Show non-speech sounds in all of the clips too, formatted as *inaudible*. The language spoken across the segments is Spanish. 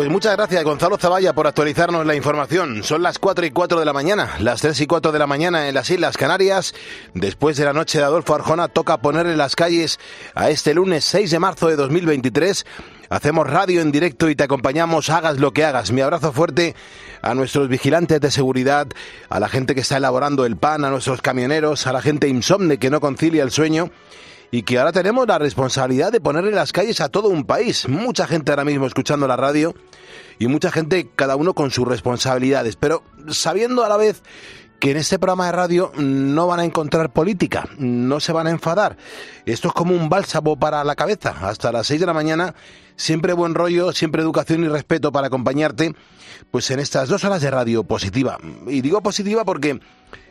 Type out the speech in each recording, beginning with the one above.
Pues muchas gracias Gonzalo Zavalla por actualizarnos la información. Son las 4 y 4 de la mañana, las 3 y 4 de la mañana en las Islas Canarias. Después de la noche de Adolfo Arjona toca ponerle las calles a este lunes 6 de marzo de 2023. Hacemos radio en directo y te acompañamos, hagas lo que hagas. Mi abrazo fuerte a nuestros vigilantes de seguridad, a la gente que está elaborando el pan, a nuestros camioneros, a la gente insomne que no concilia el sueño y que ahora tenemos la responsabilidad de ponerle las calles a todo un país. Mucha gente ahora mismo escuchando la radio y mucha gente, cada uno con sus responsabilidades, pero sabiendo a la vez que en este programa de radio no van a encontrar política, no se van a enfadar. Esto es como un bálsamo para la cabeza. Hasta las 6 de la mañana, siempre buen rollo, siempre educación y respeto para acompañarte, pues en estas dos horas de radio positiva. Y digo positiva porque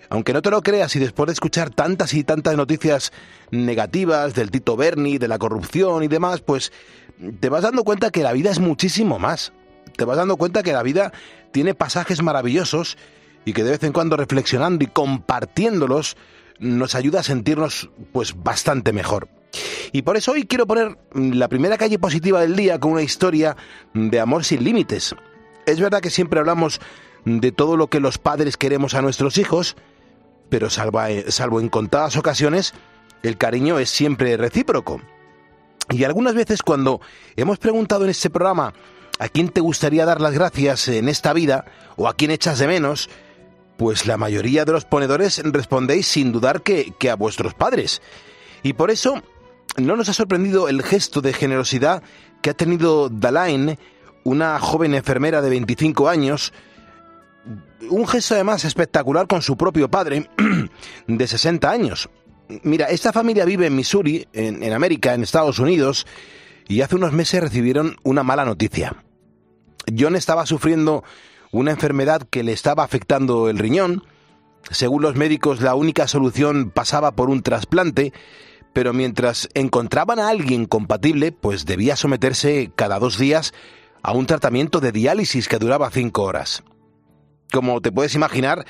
aunque no te lo creas y después de escuchar tantas y tantas noticias negativas del Tito Berni, de la corrupción y demás, pues te vas dando cuenta que la vida es muchísimo más. Te vas dando cuenta que la vida tiene pasajes maravillosos y que de vez en cuando reflexionando y compartiéndolos nos ayuda a sentirnos pues bastante mejor. Y por eso hoy quiero poner la primera calle positiva del día con una historia de amor sin límites. Es verdad que siempre hablamos de todo lo que los padres queremos a nuestros hijos, pero eh, salvo, en contadas ocasiones, el cariño es siempre recíproco. Y algunas veces cuando hemos preguntado en este programa a quién te gustaría dar las gracias en esta vida o a quién echas de menos, pues la mayoría de los ponedores respondéis sin dudar que, que a vuestros padres. Y por eso no nos ha sorprendido el gesto de generosidad que ha tenido Dalain, una joven enfermera de 25 años, un gesto además espectacular con su propio padre *clears throat* de 60 años. Mira, esta familia vive en Missouri, en, América, en Estados Unidos, y hace unos meses recibieron una mala noticia. John estaba sufriendo una enfermedad que le estaba afectando el riñón. Según los médicos, la única solución pasaba por un trasplante, pero mientras encontraban a alguien compatible, pues debía someterse cada dos días a un tratamiento de diálisis que duraba cinco horas. Como te puedes imaginar,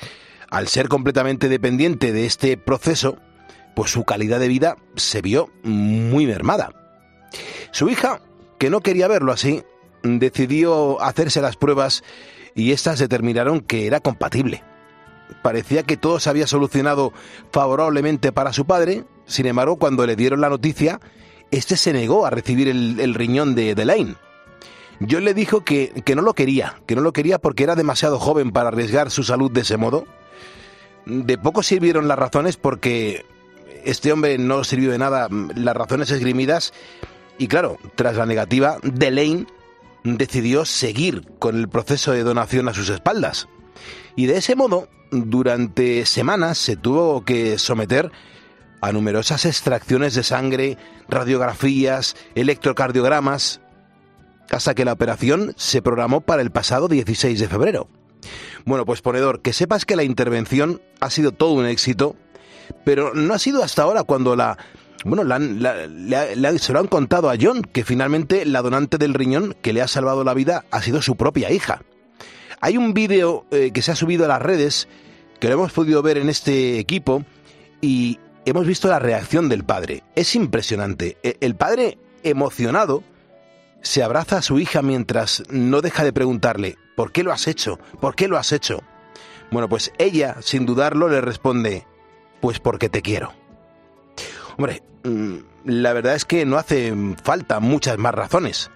al ser completamente dependiente de este proceso, pues su calidad de vida se vio muy mermada. Su hija, que no quería verlo así, decidió hacerse las pruebas y éstas determinaron que era compatible. Parecía que todo se había solucionado favorablemente para su padre, sin embargo, cuando le dieron la noticia, este se negó a recibir el, riñón de Delaine. Yo le dijo que, que no lo quería, que no lo quería porque era demasiado joven para arriesgar su salud de ese modo. De poco sirvieron las razones porque este hombre no sirvió de nada las razones esgrimidas y claro, tras la negativa, Delaine decidió seguir con el proceso de donación a sus espaldas. Y de ese modo, durante semanas se tuvo que someter a numerosas extracciones de sangre, radiografías, electrocardiogramas, hasta que la operación se programó para el pasado 16 de febrero. Bueno, pues ponedor, que sepas que la intervención ha sido todo un éxito, pero no ha sido hasta ahora cuando la... Bueno, se lo han contado a John, que finalmente la donante del riñón que le ha salvado la vida ha sido su propia hija. Hay un vídeo eh, que se ha subido a las redes, que lo hemos podido ver en este equipo, y hemos visto la reacción del padre. Es impresionante. E, el padre emocionado se abraza a su hija mientras no deja de preguntarle, ¿por qué lo has hecho? ¿Por qué lo has hecho? Bueno, pues ella, sin dudarlo, le responde, pues porque te quiero. Hombre, mm, la verdad es que no hace falta muchas más razones.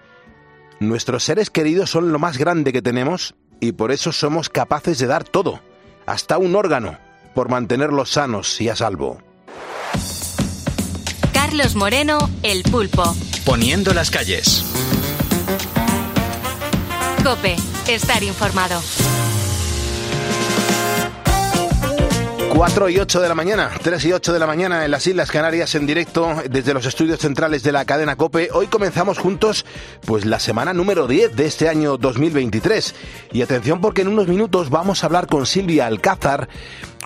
Nuestros seres queridos son lo más grande que tenemos y por eso somos capaces de dar todo, hasta un órgano, por mantenerlos sanos y a salvo. Carlos Moreno, El Pulpo. Poniendo las calles. Cope, estar informado. 4 y 8 de la mañana, 3 y 8 de la mañana en las Islas Canarias en directo desde los estudios centrales de la cadena Cope. Hoy comenzamos juntos pues la semana número 10 de este año 2023. Y atención porque en unos minutos vamos a hablar con Silvia Alcázar.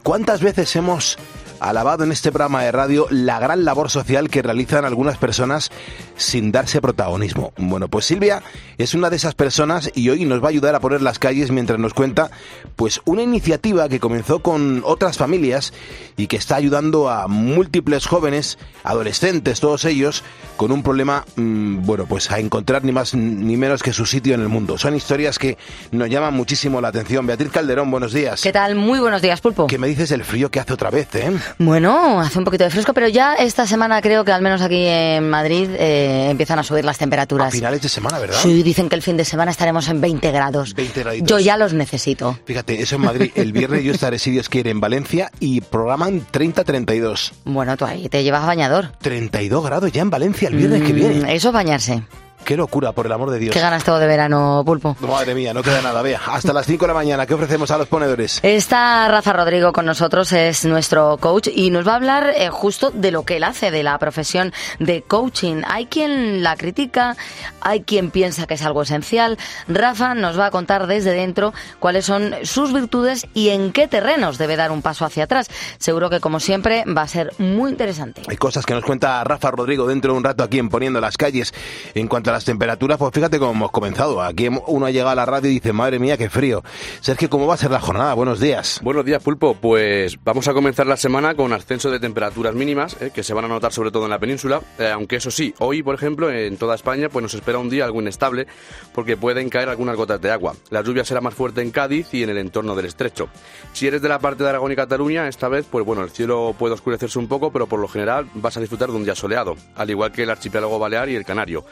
¿Cuántas veces hemos alabado en este programa de radio la gran labor social que realizan algunas personas sin darse protagonismo. Bueno, pues Silvia es una de esas personas y hoy nos va a ayudar a poner las calles mientras nos cuenta pues una iniciativa que comenzó con otras familias y que está ayudando a múltiples jóvenes, adolescentes, todos ellos, con un problema, mm, bueno, pues a encontrar ni más ni menos que su sitio en el mundo. Son historias que nos llaman muchísimo la atención. Beatriz Calderón, buenos días. ¿Qué tal? Muy buenos días, Pulpo. ¿Qué me dices del frío que hace otra vez, eh? Bueno, hace un poquito de fresco, pero ya esta semana creo que al menos aquí en Madrid eh, empiezan a subir las temperaturas. A finales de semana, ¿verdad? Sí, dicen que el fin de semana estaremos en 20 grados. 20 grados. Yo ya los necesito. Fíjate, eso en Madrid. El viernes yo estaré, si Dios quiere, en Valencia y programan 30-32. Bueno, tú ahí te llevas bañador. 32 grados ya en Valencia el viernes que Mm, viene. Eso es bañarse. Qué locura, por el amor de Dios. Qué ganas todo de verano, Pulpo. Madre mía, no queda nada. Vea, hasta las 5 de la mañana, ¿qué ofrecemos a los ponedores? Está Rafa Rodrigo con nosotros, es nuestro coach y nos va a hablar eh, justo de lo que él hace, de la profesión de coaching. Hay quien la critica, hay quien piensa que es algo esencial. Rafa nos va a contar desde dentro cuáles son sus virtudes y en qué terrenos debe dar un paso hacia atrás. Seguro que, como siempre, va a ser muy interesante. Hay cosas que nos cuenta Rafa Rodrigo dentro de un rato aquí en Poniendo las Calles. En cuanto las temperaturas, pues fíjate cómo hemos comenzado. Aquí uno ha llegado a la radio y dice, madre mía, qué frío. Sergio, ¿cómo va a ser la jornada? Buenos días. Buenos días, Pulpo. Pues vamos a comenzar la semana con ascenso de temperaturas mínimas, eh, que se van a notar sobre todo en la península. Eh, aunque eso sí, hoy, por ejemplo, en toda España, pues nos espera un día algo inestable, porque pueden caer algunas gotas de agua. La lluvia será más fuerte en Cádiz y en el entorno del estrecho. Si eres de la parte de Aragón y Cataluña, esta vez, pues bueno, el cielo puede oscurecerse un poco, pero por lo general vas a disfrutar de un día soleado, al igual que el archipiélago balear y el canario.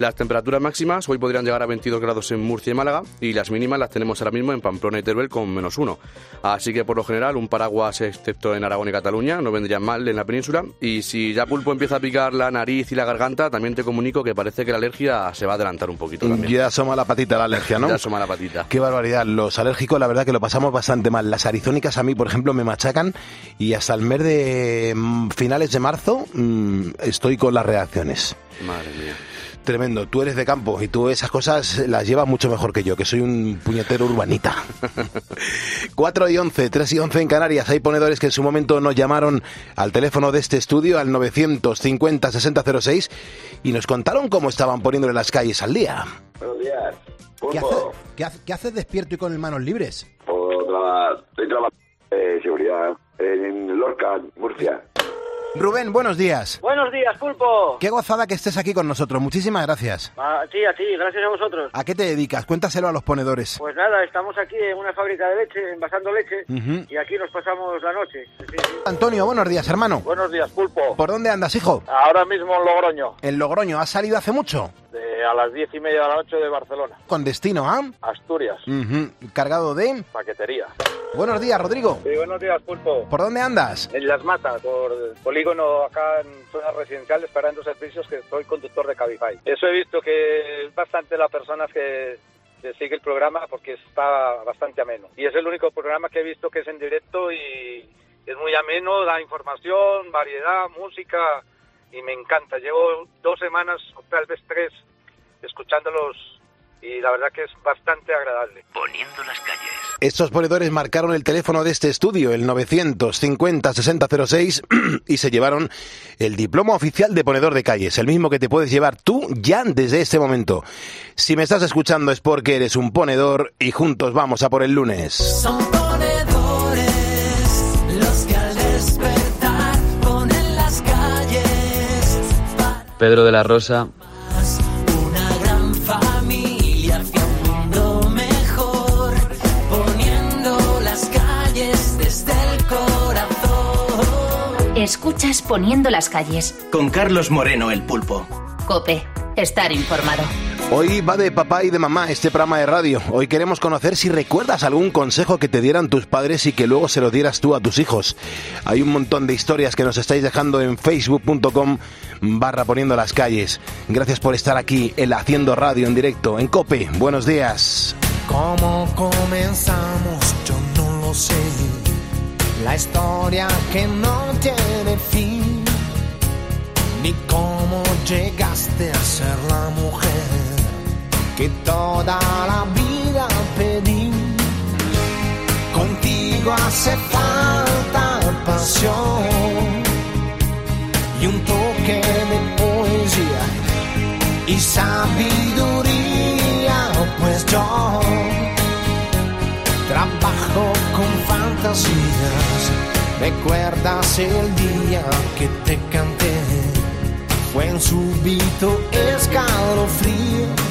Las temperaturas máximas hoy podrían llegar a 22 grados en Murcia y Málaga y las mínimas las tenemos ahora mismo en Pamplona y Teruel con menos uno. Así que por lo general un paraguas excepto en Aragón y Cataluña no vendría mal en la península y si ya Pulpo empieza a picar la nariz y la garganta también te comunico que parece que la alergia se va a adelantar un poquito también. Ya asoma la patita la alergia, ¿no? Ya asoma la patita. Qué barbaridad. Los alérgicos, la verdad que lo pasamos bastante mal. Las arizónicas a mí, por ejemplo, me machacan y hasta el mes de mm, finales de marzo mm, estoy con las reacciones. Madre mía. Tremendo. Tú eres de campo y tú esas cosas las llevas mucho mejor que yo, que soy un puñetero urbanita. *laughs* 4 y 11, 3 y 11 en Canarias. Hay ponedores que en su momento nos llamaron al teléfono de este estudio, al 950 6006, y nos contaron cómo estaban poniéndole las calles al día. Buenos días. ¿Qué haces, Pulpo. qué, hace- qué haces despierto y con manos libres? O traba- Estoy trabajando en seguridad en Lorca, Murcia. Rubén, buenos días. Buenos días, Pulpo. Qué gozada que estés aquí con nosotros. Muchísimas gracias. Ah, sí, a ti, gracias a vosotros. ¿A qué te dedicas? Cuéntaselo a los ponedores. Pues nada, estamos aquí en una fábrica de leche, envasando leche, y aquí nos pasamos la noche. Sí, sí. Antonio, buenos días, hermano. Buenos días, Pulpo. ¿Por dónde andas, hijo? Ahora mismo en Logroño, En Logroño. ¿Has salido hace mucho? De, a las diez y media de la noche de Barcelona. Con destino, ¿ah? Asturias, Ujú. Cargado de... paquetería. Buenos días, Rodrigo. Sí, buenos días, Pulpo. ¿Por dónde andas? En Las Matas, por polígono acá en zonas residenciales, esperando servicios, que soy conductor de Cabify. Eso he visto que es bastante las personas que, que sigue el programa porque está bastante ameno. Y es el único programa que he visto que es en directo y es muy ameno, da información, variedad, música y me encanta. Llevo dos semanas, o tal vez tres, escuchándolos y la verdad que es bastante agradable. Poniendo las calles. Estos ponedores marcaron el teléfono de este estudio, el 950-6006, *clears throat* y se llevaron el diploma oficial de ponedor de calles, el mismo que te puedes llevar tú ya desde este momento. Si me estás escuchando es porque eres un ponedor y juntos vamos a por el lunes. Pedro de la Rosa, una gran familia hacia un mundo mejor, poniendo las calles desde el corazón. Escuchas Poniendo las calles. Con Carlos Moreno, el pulpo. Cope, estar informado. Hoy va de papá y de mamá este programa de radio. Hoy queremos conocer si recuerdas algún consejo que te dieran tus padres y que luego se lo dieras tú a tus hijos. Hay un montón de historias que nos estáis dejando en facebook.com barra poniendo las calles. Gracias por estar aquí en Haciendo Radio en directo en COPE. Buenos días. ¿Cómo comenzamos? Yo no lo sé. La historia que no tiene fin. Ni cómo llegaste a ser la mujer que toda la vida pedí. Contigo hace falta pasión y un toque de poesía y sabiduría, pues yo trabajo con fantasías. ¿Recuerdas el día que te canté? Fue un súbito escalofrío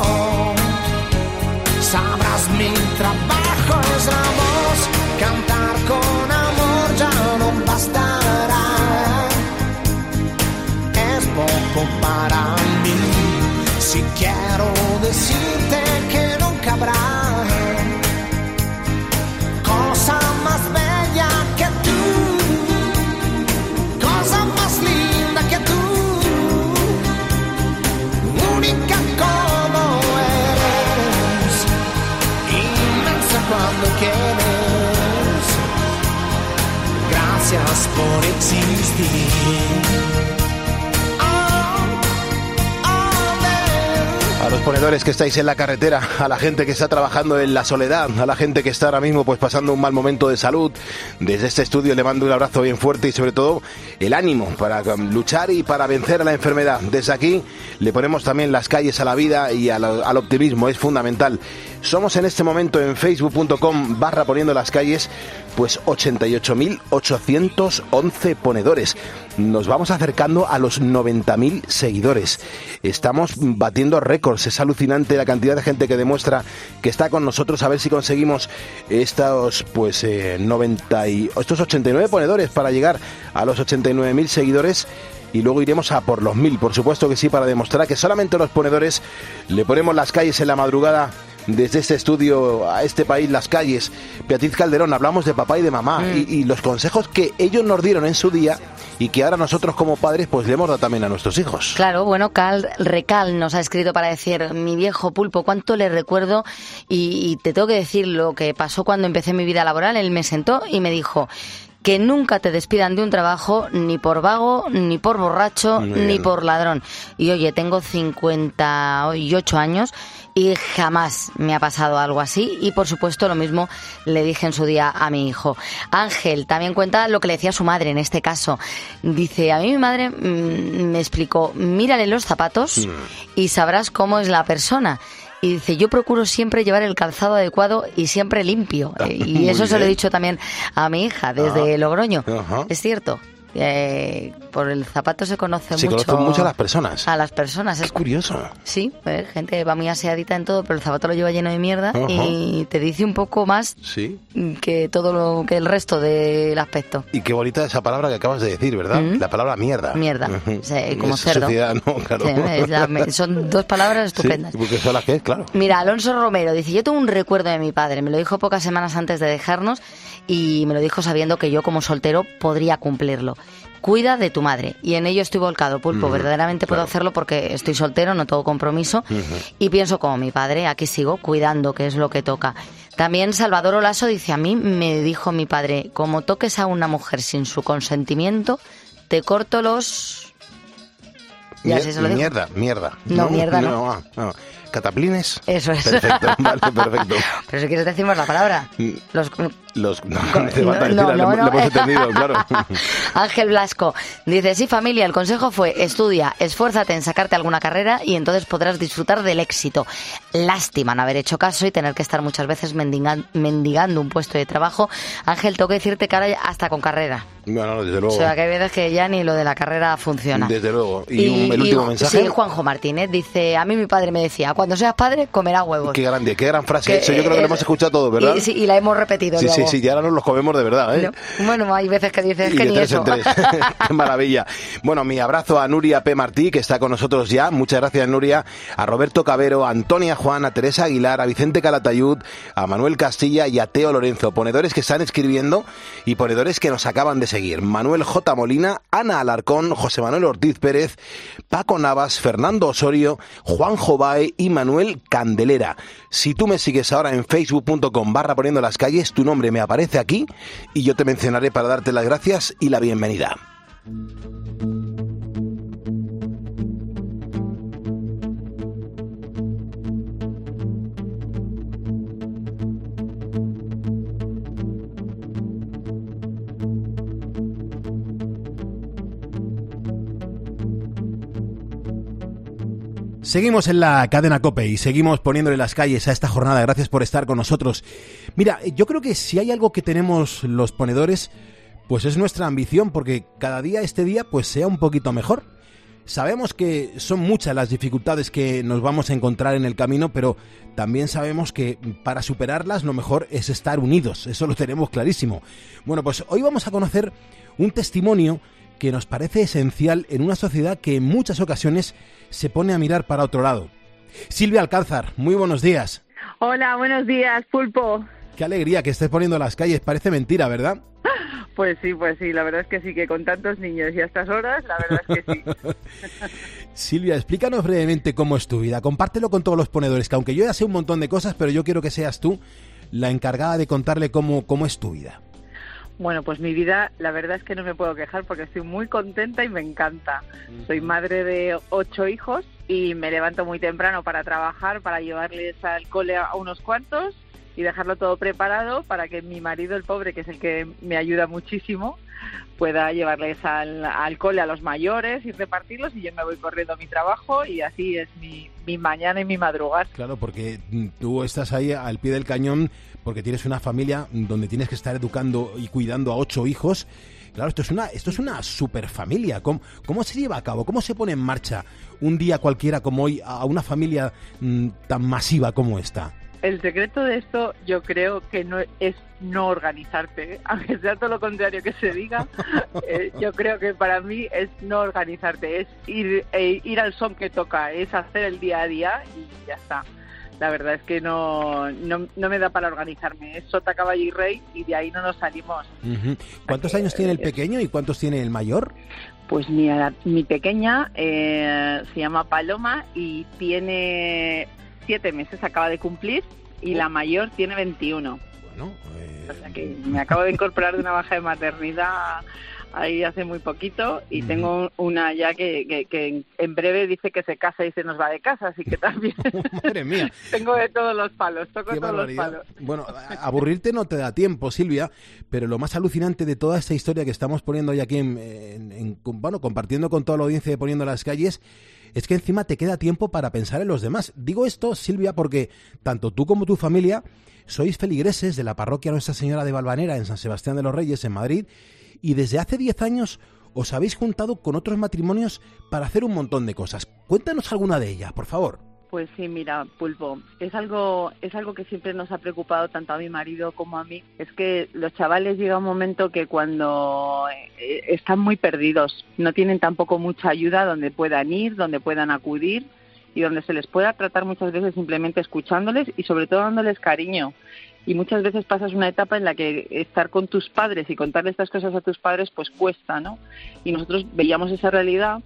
trabajo es la voz, cantar con amor ya no bastará, es poco para mí, si quiero decirte A los ponedores que estáis en la carretera, a la gente que está trabajando en la soledad, a la gente que está ahora mismo pues pasando un mal momento de salud, desde este estudio le mando un abrazo bien fuerte y sobre todo el ánimo para luchar y para vencer a la enfermedad. Desde aquí le ponemos también las calles a la vida y al, al optimismo, es fundamental. Somos en este momento en facebook.com barra poniendo las calles pues 88.811 ponedores. Nos vamos acercando a los 90.000 seguidores. Estamos batiendo récords. Es alucinante la cantidad de gente que demuestra que está con nosotros. A ver si conseguimos estos pues eh, 90 y, estos 89 ponedores para llegar a los 89.000 seguidores y luego iremos a por los mil, por supuesto que sí, para demostrar que solamente los ponedores le ponemos las calles en la madrugada desde este estudio a este país, las calles. Beatriz Calderón, hablamos de papá y de mamá y, y los consejos que ellos nos dieron en su día y que ahora nosotros como padres pues le hemos dado también a nuestros hijos. Claro, bueno, Cal Recal nos ha escrito para decir, mi viejo pulpo, cuánto le recuerdo y, y te tengo que decir lo que pasó cuando empecé mi vida laboral. Él me sentó y me dijo que nunca te despidan de un trabajo ni por vago, ni por borracho, ni por ladrón. Y oye, tengo 58 años y jamás me ha pasado algo así. Y por supuesto lo mismo le dije en su día a mi hijo. Ángel también cuenta lo que le decía su madre en este caso. Dice, a mí mi madre mm, me explicó, mírale los zapatos y sabrás cómo es la persona. Y dice, yo procuro siempre llevar el calzado adecuado y siempre limpio. Eh, Y *laughs* eso se lo he dicho también a mi hija desde Ah. Logroño. Ajá. Es cierto. Eh, por el zapato se conoce Se mucho. conocen mucho a las personas. A las personas. Es Es curioso. Sí, eh, gente va muy aseadita en todo, pero el zapato lo lleva lleno de mierda y te dice un poco más Sí. que todo lo que el resto del aspecto. Y qué bonita esa palabra que acabas de decir, ¿verdad? Mm. La palabra mierda. Mierda, Ujú. o sea, como Es cerdo. no, claro. Sí, es la- me- son dos palabras *laughs* Sí, estupendas. porque son las que es, claro. Mira, Alonso Romero dice, yo tengo un recuerdo de mi padre, me lo dijo pocas semanas antes de dejarnos y me lo dijo sabiendo que yo como soltero podría cumplirlo. Cuida de tu madre. Y en ello estoy volcado, Pulpo. Verdaderamente puedo hacerlo porque estoy soltero, no tengo compromiso. Y pienso como mi padre, aquí sigo cuidando, que es lo que toca. También Salvador Olaso dice, a mí me dijo mi padre, como toques a una mujer sin su consentimiento, te corto los... Y Mier- así se lo digo. mierda, mierda. No, mierda no. ah, no. ¿Cataplines? Eso es. Perfecto, vale, *laughs* perfecto. Pero si quieres decimos la palabra. Los, Los, no, no hace falta no, no, hemos entendido, claro. *laughs* Ángel Blasco dice, sí familia, el consejo fue estudia, esfuérzate en sacarte alguna carrera y entonces podrás disfrutar del éxito. Lástima no haber hecho caso y tener que estar muchas veces mendigan- mendigando un puesto de trabajo. Ángel, tengo que decirte que ahora ya hasta con carrera. Bueno, no, desde O luego. sea, que hay veces que ya ni lo de la carrera funciona. Desde luego. Y, un- el último mensaje. Sí, Juanjo Martínez dice, a mí mi padre me decía, cuando seas padre comerás huevos. Qué grande, qué gran frase. Que, Eso yo creo que eh, lo hemos escuchado todos, ¿verdad? Y, sí, y la hemos repetido sí, sí, luego. sí, y ahora nos los comemos de verdad, ¿eh? No, Bueno, hay veces que dices Y que de ni tres eso. en tres. Qué *laughs* *laughs* maravilla. Bueno, mi abrazo a Nuria P. Martí, que está con nosotros ya. Muchas gracias, Nuria. A Roberto Cabero, a Antonia Juan, a Teresa Aguilar, a Vicente Calatayud, a Manuel Castilla y a Teo Lorenzo. Ponedores que están escribiendo y ponedores que nos acaban de seguir. Manuel J. Molina, Ana Alarcón, José Manuel Ortiz Pérez, Paco Navas, Fernando Osorio, Juan Jobae y Manuel Candelera. Si tú me sigues ahora en facebook.com barra poniendo las calles, tu nombre me aparece aquí y yo te mencionaré para darte las gracias y la bienvenida. Seguimos en la cadena Cope y seguimos poniéndole las calles a esta jornada. Gracias por estar con nosotros. Mira, yo creo que si hay algo que tenemos los ponedores, pues es nuestra ambición, porque cada día este día pues sea un poquito mejor. Sabemos que son muchas las dificultades que nos vamos a encontrar en el camino, pero también sabemos que para superarlas lo mejor es estar unidos, eso lo tenemos clarísimo. Bueno, pues hoy vamos a conocer un testimonio que nos parece esencial en una sociedad que en muchas ocasiones se pone a mirar para otro lado. Silvia Alcázar, muy buenos días. Hola, buenos días, Pulpo. Qué alegría que estés poniendo las calles, parece mentira, ¿verdad? *laughs* Pues sí, pues sí, la verdad es que sí, que con tantos niños y a estas horas, la verdad es que sí. *laughs* Silvia, explícanos brevemente cómo es tu vida. Compártelo con todos los ponedores, que aunque yo ya sé un montón de cosas, pero yo quiero que seas tú la encargada de contarle cómo, cómo es tu vida. Bueno, pues mi vida, la verdad es que no me puedo quejar porque estoy muy contenta y me encanta. Soy madre de ocho hijos y me levanto muy temprano para trabajar, para llevarles al cole a unos cuantos y dejarlo todo preparado para que mi marido, el pobre, que es el que me ayuda muchísimo, pueda llevarles al, al cole a los mayores y repartirlos y yo me voy corriendo a mi trabajo y así es mi, mi mañana y mi madrugar. Claro, porque tú estás ahí al pie del cañón porque tienes una familia donde tienes que estar educando y cuidando a ocho hijos. Claro, esto es una, esto es una super familia. ¿Cómo, ¿Cómo se lleva a cabo? ¿Cómo se pone en marcha un día cualquiera como hoy a una familia mm, tan masiva como esta? El secreto de esto yo creo que no es no organizarte, ¿eh? *laughs* aunque sea todo lo contrario que se diga, *laughs* eh, yo creo que para mí es no organizarte, es ir, eh, ir al son que toca, es hacer el día a día y ya está. La verdad es que no, no, no me da para organizarme, es sota, caballo y rey y de ahí no nos salimos. ¿Cuántos años tiene el pequeño y cuántos tiene el mayor? Pues mi, mi pequeña eh, se llama Paloma y tiene siete meses, acaba de cumplir, y la mayor tiene 21. Bueno, eh, O sea que me acabo de incorporar de una baja de maternidad ahí hace muy poquito y tengo una ya que, que, que en breve dice que se casa y se nos va de casa, así que también *laughs* madre mía. *laughs* tengo de todos los palos, toco Qué todos los palos. Bueno, aburrirte no te da tiempo, Silvia, pero lo más alucinante de toda esta historia que estamos poniendo hoy aquí, en, en- en- bueno, compartiendo con toda la audiencia de Poniendo las Calles, es que encima te queda tiempo para pensar en los demás. Digo esto, Silvia, porque tanto tú como tu familia sois feligreses de la parroquia Nuestra Señora de Valvanera en San Sebastián de los Reyes, en Madrid, y desde hace 10 años os habéis juntado con otros matrimonios para hacer un montón de cosas. Cuéntanos alguna de ellas, por favor. Pues sí, mira, Pulpo, es algo, es algo que siempre nos ha preocupado tanto a mi marido como a mí. Es que los chavales llega un momento que cuando eh, están muy perdidos, no tienen tampoco mucha ayuda donde puedan ir, donde puedan acudir y donde se les pueda tratar muchas veces simplemente escuchándoles y sobre todo dándoles cariño. Y muchas veces pasas una etapa en la que estar con tus padres y contarle estas cosas a tus padres pues cuesta, ¿no? Y nosotros veíamos esa realidad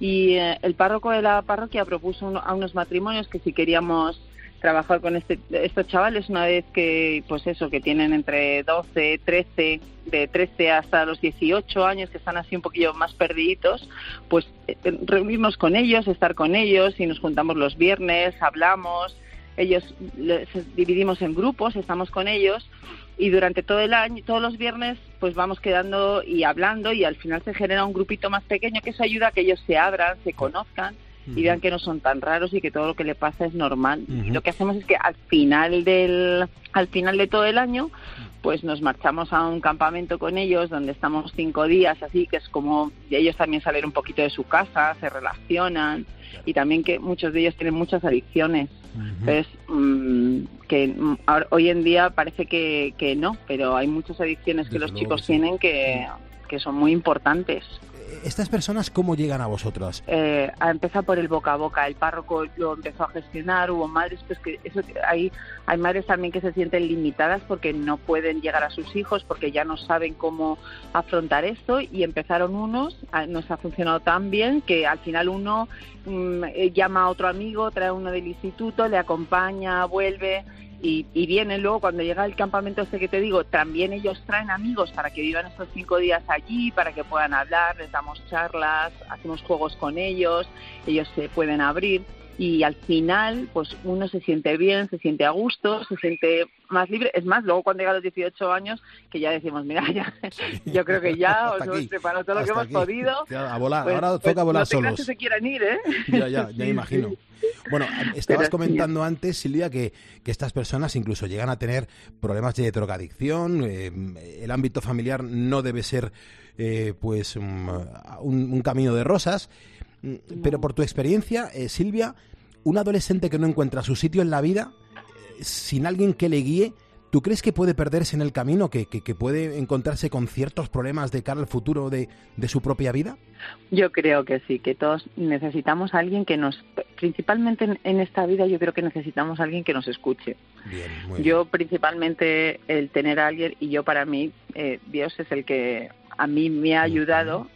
y eh, el párroco de la parroquia propuso un- a unos matrimonios que si queríamos trabajar con este, estos chavales una vez que, pues eso, que tienen entre 12, 13, de 13 hasta los 18 años, que están así un poquillo más perdiditos, pues eh, reunirnos con ellos, estar con ellos y nos juntamos los viernes, hablamos, ellos les dividimos en grupos, estamos con ellos y durante todo el año, todos los viernes, pues vamos quedando y hablando y al final se genera un grupito más pequeño que eso ayuda a que ellos se abran, se conozcan y vean que no son tan raros y que todo lo que le pasa es normal. Y lo que hacemos es que al final del al final de todo el año, pues nos marchamos a un campamento con ellos donde estamos cinco días, así que es como ellos también salen un poquito de su casa, se relacionan y también que muchos de ellos tienen muchas adicciones. Entonces, mm, que mm, ahora- hoy en día parece que, que no, pero hay muchas adicciones que los luego chicos sí. tienen que, que son muy importantes. ¿Estas personas cómo llegan a vosotras? eh, a empezar por el boca a boca. El párroco lo empezó a gestionar, hubo madres, pues que eso hay, hay madres también que se sienten limitadas porque no pueden llegar a sus hijos, porque ya no saben cómo afrontar esto y empezaron unos, nos ha funcionado tan bien que al final uno mm, eh, llama a otro amigo, trae uno del instituto, le acompaña, vuelve. Y, y vienen luego cuando llega el campamento este que te digo, también ellos traen amigos para que vivan estos cinco días allí, para que puedan hablar, les damos charlas, hacemos juegos con ellos, ellos se pueden abrir y al final pues uno se siente bien, se siente a gusto, se siente más libre. Es más, luego cuando llega a los 18 años que ya decimos, mira, ya, yo creo que ya os Hasta hemos aquí, preparado todo lo que hasta hemos aquí. podido. *laughs* Ya, a volar, Pues- ahora pues toca volar no solos. que se quieran ir, ¿eh? Ya, ya, ya imagino. Bueno, estabas Pero- comentando antes, Silvia, que, que estas personas incluso llegan a tener problemas de drogadicción. eh, el ámbito familiar no debe ser, eh, pues, mm, un, un camino de rosas. Mm, Pero por tu experiencia, eh, Silvia, un adolescente que no encuentra su sitio en la vida, eh, sin alguien que le guíe, ¿tú crees que puede perderse en el camino, que, que- que puede encontrarse con ciertos problemas de cara al futuro de, de su propia vida? Yo creo que sí, que todos necesitamos a alguien que nos, principalmente en, en esta vida, yo creo que necesitamos a alguien que nos escuche. Bien, muy Yo principalmente el tener a alguien y yo para mí eh, Dios es el que a mí me ha ayudado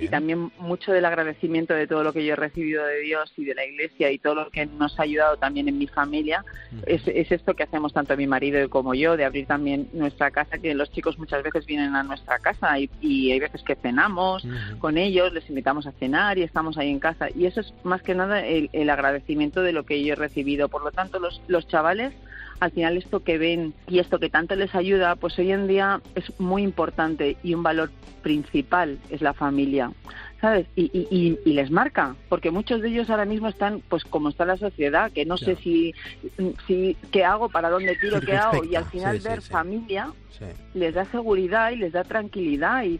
y también mucho del agradecimiento de todo lo que yo he recibido de Dios y de la Iglesia y todo lo que nos ha ayudado también en mi familia. Es, es esto que hacemos tanto mi marido como yo de abrir también nuestra casa que los chicos muchas veces vienen a nuestra casa y, y hay veces que cenamos con ellos les invitamos a cenar y estamos ahí en casa. Y eso es más que nada el, el agradecimiento de lo que yo he recibido. Por lo tanto los, los chavales al final esto que ven y esto que tanto les ayuda, pues hoy en día es muy importante y un valor principal es la familia, ¿sabes? Y, y, y, y les marca, porque muchos de ellos ahora mismo están, pues como está la sociedad, que no sé si, si qué hago, para dónde tiro, qué hago, y al final sí, ver sí. familia les da seguridad y les da tranquilidad y,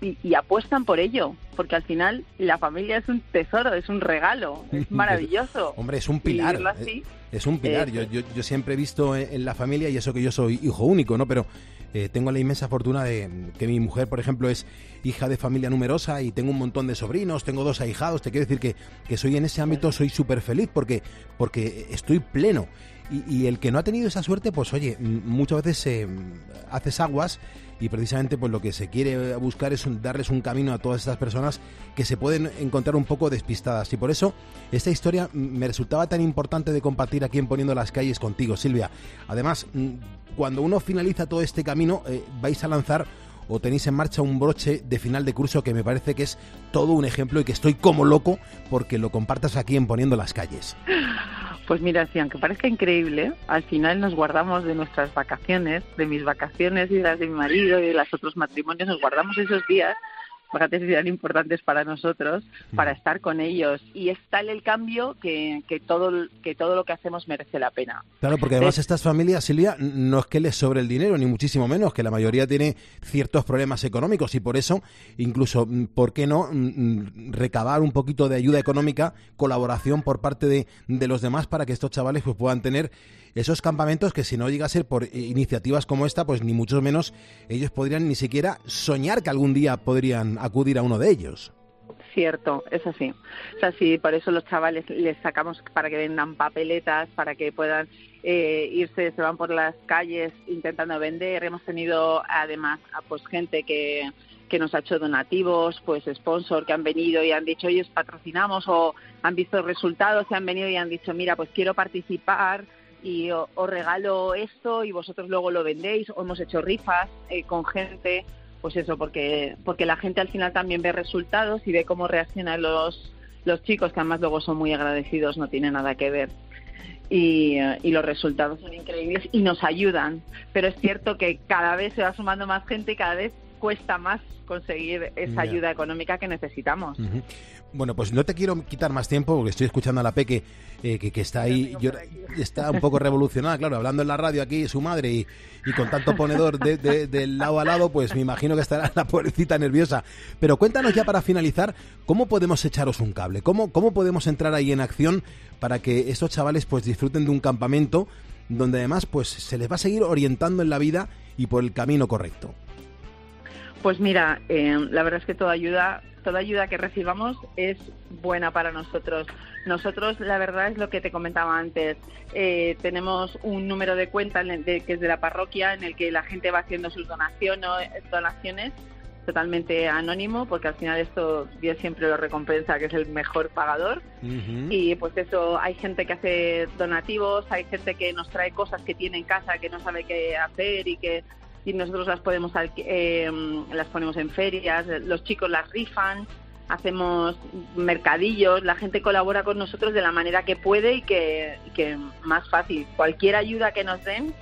y, y apuestan por ello, porque al final la familia es un tesoro, es un regalo, es *laughs* maravilloso. Hombre, es un pilar. así, eh, Es un pilar. eh, Yo, yo, yo siempre he visto en, en la familia, y eso que yo soy hijo único, ¿no? Pero eh, tengo la inmensa fortuna de que mi mujer, por ejemplo, es hija de familia numerosa y tengo un montón de sobrinos, tengo dos ahijados. Te quiero decir que, que soy en ese ámbito, soy súper feliz porque, porque estoy pleno. Y, y el que no ha tenido esa suerte, pues oye, muchas veces eh, haces aguas y precisamente pues lo que se quiere buscar es un- darles un camino a todas estas personas que se pueden encontrar un poco despistadas. Y por eso esta historia me resultaba tan importante de compartir aquí en Poniendo las Calles contigo, Silvia. Además, cuando uno finaliza todo este camino, eh, vais a lanzar o tenéis en marcha un broche de final de curso que me parece que es todo un ejemplo y que estoy como loco porque lo compartas aquí en Poniendo las Calles. Pues mira, sí, aunque parezca increíble, al final nos guardamos de nuestras vacaciones, de mis vacaciones y las de mi marido y de los otros matrimonios, nos guardamos esos días, fíjate si eran importantes para nosotros, para estar con ellos. Y es tal el cambio que, que, todo, que todo lo que hacemos merece la pena. Claro, porque además Es- estas familias, Silvia, no es que les sobre el dinero, ni muchísimo menos, que la mayoría tiene ciertos problemas económicos y por eso, incluso, mm, ¿por qué no mm, mm, recabar un poquito de ayuda económica, colaboración por parte de, de los demás para que estos chavales pues, puedan tener esos campamentos que si no llega a ser por eh, iniciativas como esta, pues ni mucho menos ellos podrían ni siquiera soñar que algún día podrían acudir a uno de ellos. Cierto, es así. Es así, por eso los chavales les sacamos para que vendan papeletas, para que puedan eh, irse, se van por las calles intentando vender. Hemos tenido además pues gente que, que nos ha hecho donativos, pues sponsor que han venido y han dicho, oye, os patrocinamos o han visto resultados y han venido y han dicho, mira, pues quiero participar y os regalo esto y vosotros luego lo vendéis o hemos hecho rifas eh, con gente pues eso porque porque la gente al final también ve resultados y ve cómo reaccionan los los chicos que además luego son muy agradecidos no tiene nada que ver. Y, eh, y los resultados son increíbles y nos ayudan. Pero es cierto que cada vez se va sumando más gente y cada vez cuesta más conseguir esa ayuda económica que necesitamos. Bueno, pues no te quiero quitar más tiempo porque estoy escuchando a la Peque eh, que, que está ahí, yo- está un poco revolucionada, claro, hablando en la radio aquí su madre y, y con tanto ponedor de, de- del lado a lado, pues me imagino que estará la pobrecita nerviosa. Pero cuéntanos ya para finalizar, ¿cómo podemos echaros un cable? ¿Cómo, cómo podemos entrar ahí en acción para que estos chavales pues disfruten de un campamento donde además pues se les va a seguir orientando en la vida y por el camino correcto? Pues mira, eh, la verdad es que toda ayuda, toda ayuda que recibamos es buena para nosotros. Nosotros, la verdad es lo que te comentaba antes, eh, tenemos un número de cuenta en el de- que es de la parroquia en el que la gente va haciendo sus donaciones, donaciones totalmente anónimo, porque al final esto Dios siempre lo recompensa, que es el mejor pagador. Y pues eso, hay gente que hace donativos, hay gente que nos trae cosas que tiene en casa que no sabe qué hacer y que y nosotros las podemos eh, las ponemos en ferias, los chicos las rifan, hacemos mercadillos, la gente colabora con nosotros de la manera que puede y que, que más fácil. Cualquier ayuda que nos den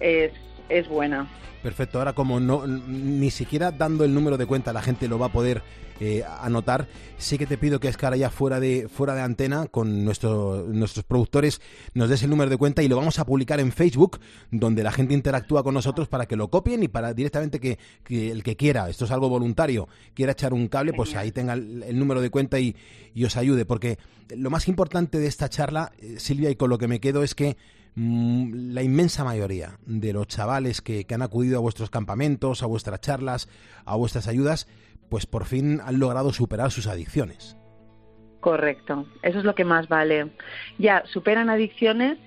es, es buena. Perfecto, ahora como no ni siquiera dando el número de cuenta la gente lo va a poder eh, anotar, sí que te pido que es que ahora ya fuera de fuera de antena con nuestro- nuestros productores nos des el número de cuenta y lo vamos a publicar en Facebook donde la gente interactúa con nosotros para que lo copien y para directamente que, que el que quiera, esto es algo voluntario, quiera echar un cable, pues ahí tenga el, el número de cuenta y, y os ayude, porque lo más importante de esta charla, eh, Silvia, y con lo que me quedo es que la inmensa mayoría de los chavales que, que han acudido a vuestros campamentos, a vuestras charlas, a vuestras ayudas, pues por fin han logrado superar sus adicciones. Correcto, eso es lo que más vale. Ya superan adicciones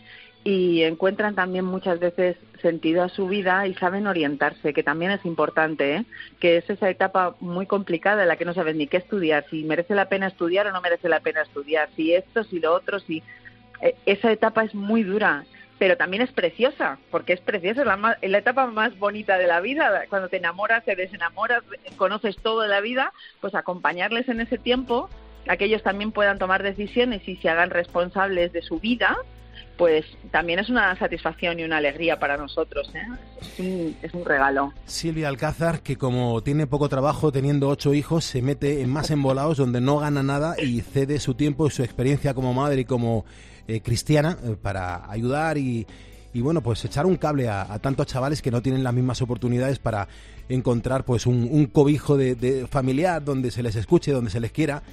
y encuentran también muchas veces sentido a su vida y saben orientarse, que también es importante, ¿eh? que es esa etapa muy complicada en la que no sabes ni qué estudiar, si merece la pena estudiar o no merece la pena estudiar, si esto, si lo otro, si eh, esa etapa es muy dura, pero también es preciosa, porque es preciosa, es la, la etapa más bonita de la vida, cuando te enamoras, te desenamoras, conoces todo de la vida, pues acompañarles en ese tiempo, a que ellos también puedan tomar decisiones y se hagan responsables de su vida, pues también es una satisfacción y una alegría para nosotros, ¿eh? es, un, regalo. Silvia Alcázar, que como tiene poco trabajo, teniendo ocho hijos, se mete en más embolados donde no gana nada y cede su tiempo y su experiencia como madre y como eh, cristiana eh, para ayudar y, bueno, pues echar un cable a, tantos chavales que no tienen las mismas oportunidades para encontrar pues un, cobijo de familiar donde se les escuche, donde se les quiera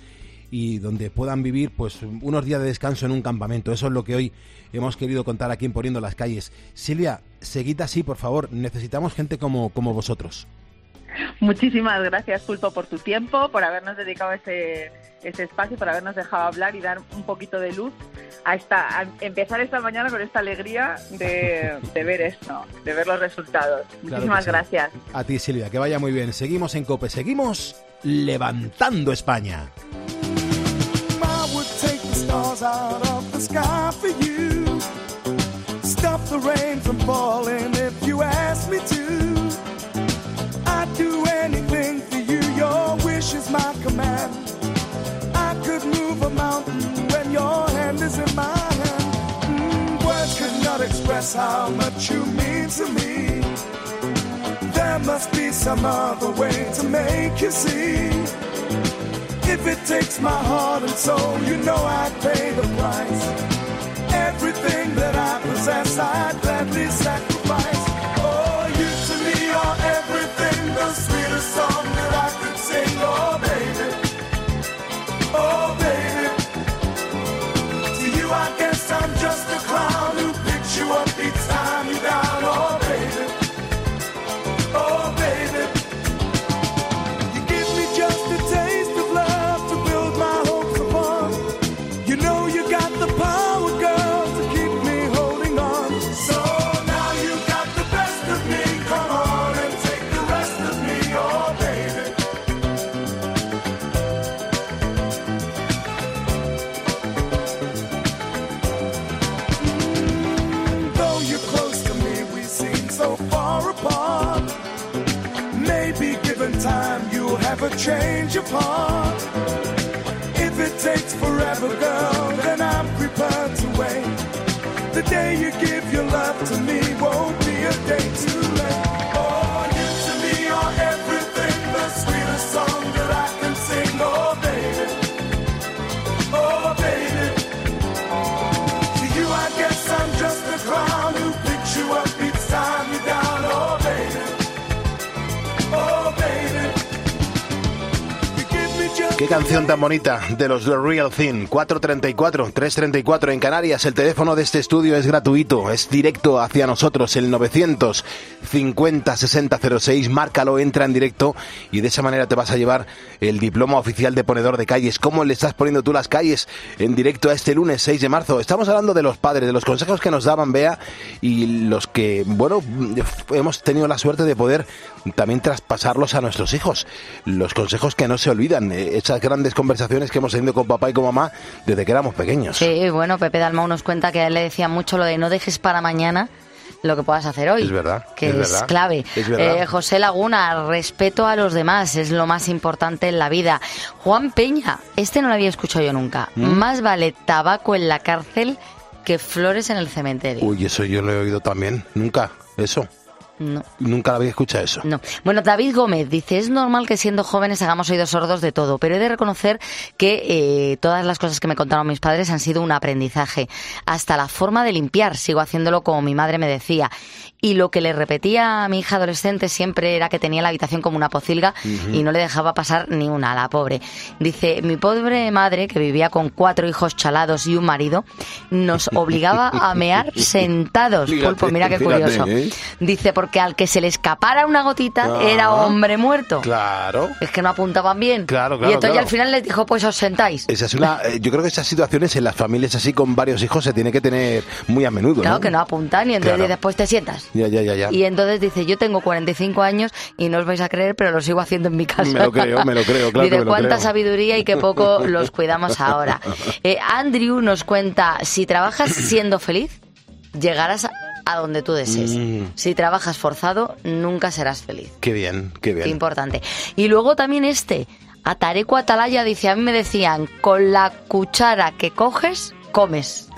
y donde puedan vivir pues unos días de descanso en un campamento. Eso es lo que hoy hemos querido contar aquí en Poniendo las Calles. Silvia, seguid así, por favor. Necesitamos gente como, como vosotros. Muchísimas gracias, Pulpo, por tu tiempo, por habernos dedicado ese, ese espacio, por habernos dejado hablar y dar un poquito de luz a, esta, a empezar esta mañana con esta alegría de, *laughs* de ver esto, de ver los resultados. Muchísimas sí. gracias. A ti, Silvia, que vaya muy bien. Seguimos en Cope, seguimos levantando España. Stars out of the sky for you. Stop the rain from falling if you ask me to. I'd do anything for you, your wish is my command. I could move a mountain when your hand is in my hand. Mm, words could not express how much you mean to me. There must be some other way to make you see. If it takes my heart and soul, you know I'd pay the price. Everything that I possess, I'd gladly sacrifice. De los The Real Thing. 434, 334 en Canarias. El teléfono de este estudio es gratuito, es directo hacia nosotros. El 950 6006. Márcalo, entra en directo y de esa manera te vas a llevar el diploma oficial de ponedor de calles. ¿Cómo le estás poniendo tú las calles en directo a este lunes 6 de marzo? Estamos hablando de los padres, de los consejos que nos daban Bea y los que, bueno, hemos tenido la suerte de poder también traspasarlos a nuestros hijos. Los consejos que no se olvidan, eh, esas grandes conversaciones que hemos tenido con papá y con mamá desde que éramos pequeños. Sí, bueno, Pepe Dalmau nos cuenta que a él le decía mucho lo de no dejes para mañana lo que puedas hacer hoy. Es verdad, Que es es, verdad, clave. es verdad. Eh, José Laguna, respeto a los demás, es lo más importante en la vida. Juan Peña, este no lo había escuchado yo nunca. ¿Mm? Más vale tabaco en la cárcel que flores en el cementerio. Uy, eso yo lo he oído también. Nunca, eso. No. Nunca lo había escuchado eso. No. Bueno, David Gómez dice, es normal que siendo jóvenes hagamos oídos sordos de todo, pero he de reconocer que eh, todas las cosas que me contaron mis padres han sido un aprendizaje. Hasta la forma de limpiar, sigo haciéndolo como mi madre me decía. Y lo que le repetía a mi hija adolescente siempre era que tenía la habitación como una pocilga y no le dejaba pasar ni una, la pobre. Dice, mi pobre madre, que vivía con cuatro hijos chalados y un marido, nos *laughs* obligaba a mear sentados. Fíjate, Pulpo, mira qué fíjate, curioso. ¿eh? Dice, porque al que se le escapara una gotita Ah, era hombre muerto. Claro. Es que no apuntaban bien. Claro, claro, y entonces claro. al final les dijo, pues os sentáis. Esa es una, eh, yo creo que esas situaciones en las familias así con varios hijos se tiene que tener muy a menudo. Claro ¿no? que no apuntan y entonces Claro. después te sientas. Ya, ya, ya, ya. Y entonces dice, yo tengo 45 años y no os vais a creer, pero lo sigo haciendo en mi casa. Me lo creo, me lo creo, claro *laughs* Dice, que me lo cuánta creo. sabiduría y qué poco *laughs* los cuidamos ahora. Eh, Andrew nos cuenta, si trabajas siendo feliz, llegarás a, a donde tú desees. Mm. Si trabajas forzado, nunca serás feliz. Qué bien, qué bien. Qué importante. Y luego también este, Atareco Atalaya dice, a mí me decían, con la cuchara que coges, comes.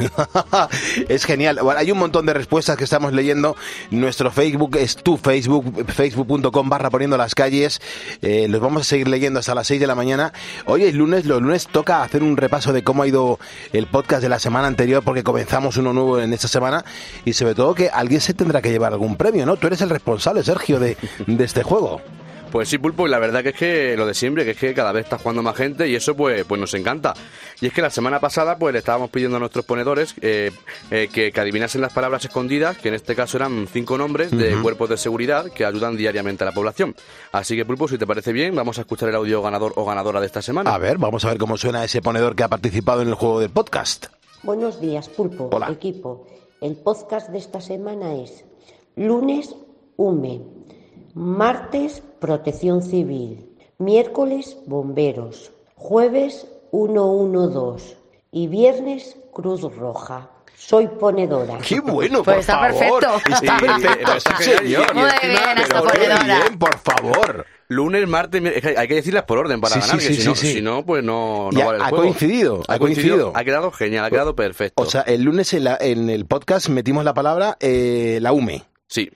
*laughs* es genial. Hay un montón de respuestas que estamos leyendo. Nuestro Facebook es tu Facebook, facebook.com barra poniendo las calles. Eh, los vamos a seguir leyendo hasta las 6 de la mañana. Hoy es lunes, los lunes toca hacer un repaso de cómo ha ido el podcast de la semana anterior porque comenzamos uno nuevo en esta semana y sobre todo que alguien se tendrá que llevar algún premio, ¿no? Tú eres el responsable, Sergio, de este juego. Pues sí, Pulpo, y la verdad que es que lo de siempre, que es que cada vez está jugando más gente y eso pues, pues nos encanta. Y es que la semana pasada pues le estábamos pidiendo a nuestros ponedores eh, eh, que, que adivinasen las palabras escondidas, que en este caso eran cinco nombres de cuerpos de seguridad que ayudan diariamente a la población. Así que Pulpo, si te parece bien, vamos a escuchar el audio ganador o ganadora de esta semana. A ver, vamos a ver cómo suena ese ponedor que ha participado en el juego del podcast. Buenos días, Pulpo, Hola. equipo. El podcast de esta semana es lunes, UME, martes, Protección Civil, miércoles, Bomberos, jueves, 112 y viernes, Cruz Roja. Soy ponedora. ¡Qué bueno, Pues por está favor! perfecto. Está Sí, perfecto, está señor. Muy bien, qué ponedora. bien, por favor. Lunes, martes, miércoles, es que hay que decirlas por orden para Sí, ganar, sí, que sí, si, no, sí, sí. si no, pues no, no ha- vale el ha juego. coincidido, ha coincidido. Ha quedado genial, ha quedado perfecto. O sea, el lunes en, la- en el podcast metimos la palabra eh, la UME. Sí.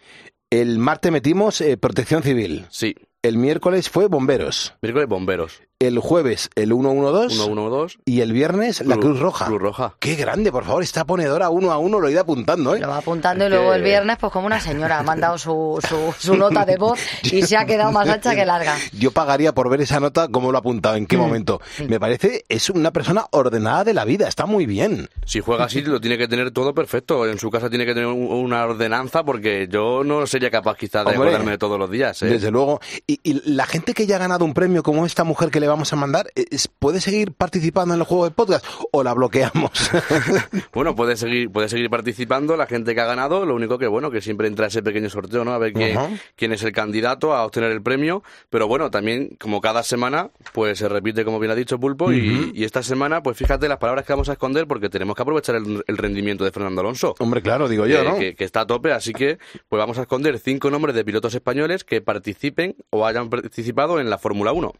El martes metimos eh, protección civil. Sí. El miércoles fue bomberos. Miércoles, bomberos. El jueves el 112. 112. Y el viernes la Cruz Roja. Cruz Roja. Qué grande, por favor. Esta ponedora uno a uno lo he ido apuntando, ¿eh? Lo va apuntando y luego el viernes, pues como una señora, ha mandado su, su, su nota de voz *laughs* y se ha quedado más ancha que larga. Yo pagaría por ver esa nota, cómo lo ha apuntado, en qué Mm. momento. Me parece, es una persona ordenada de la vida, está muy bien. Si juega así, lo tiene que tener todo perfecto. En su casa tiene que tener un- una ordenanza porque yo no sería capaz quizás de Hombre, acordarme de todos los días. ¿eh? Desde luego. Y, y la gente que ya ha ganado un premio como esta mujer que le vamos a mandar, es- ¿puede seguir participando en el juego de podcast o la bloqueamos? *laughs* Bueno, puede seguir, puede seguir participando la gente que ha ganado. Lo único que, bueno, que siempre entra ese pequeño sorteo, ¿no? A ver qué- quién es el candidato a obtener el premio. Pero bueno, también, como cada semana, pues se repite, como bien ha dicho Pulpo. y- esta semana, pues fíjate las palabras que vamos a esconder porque tenemos que aprovechar el, el rendimiento de Fernando Alonso. Hombre, claro, digo yo, que- que está a tope, así que pues vamos a esconder cinco nombres de pilotos españoles que participen o hayan participado en la Fórmula 1.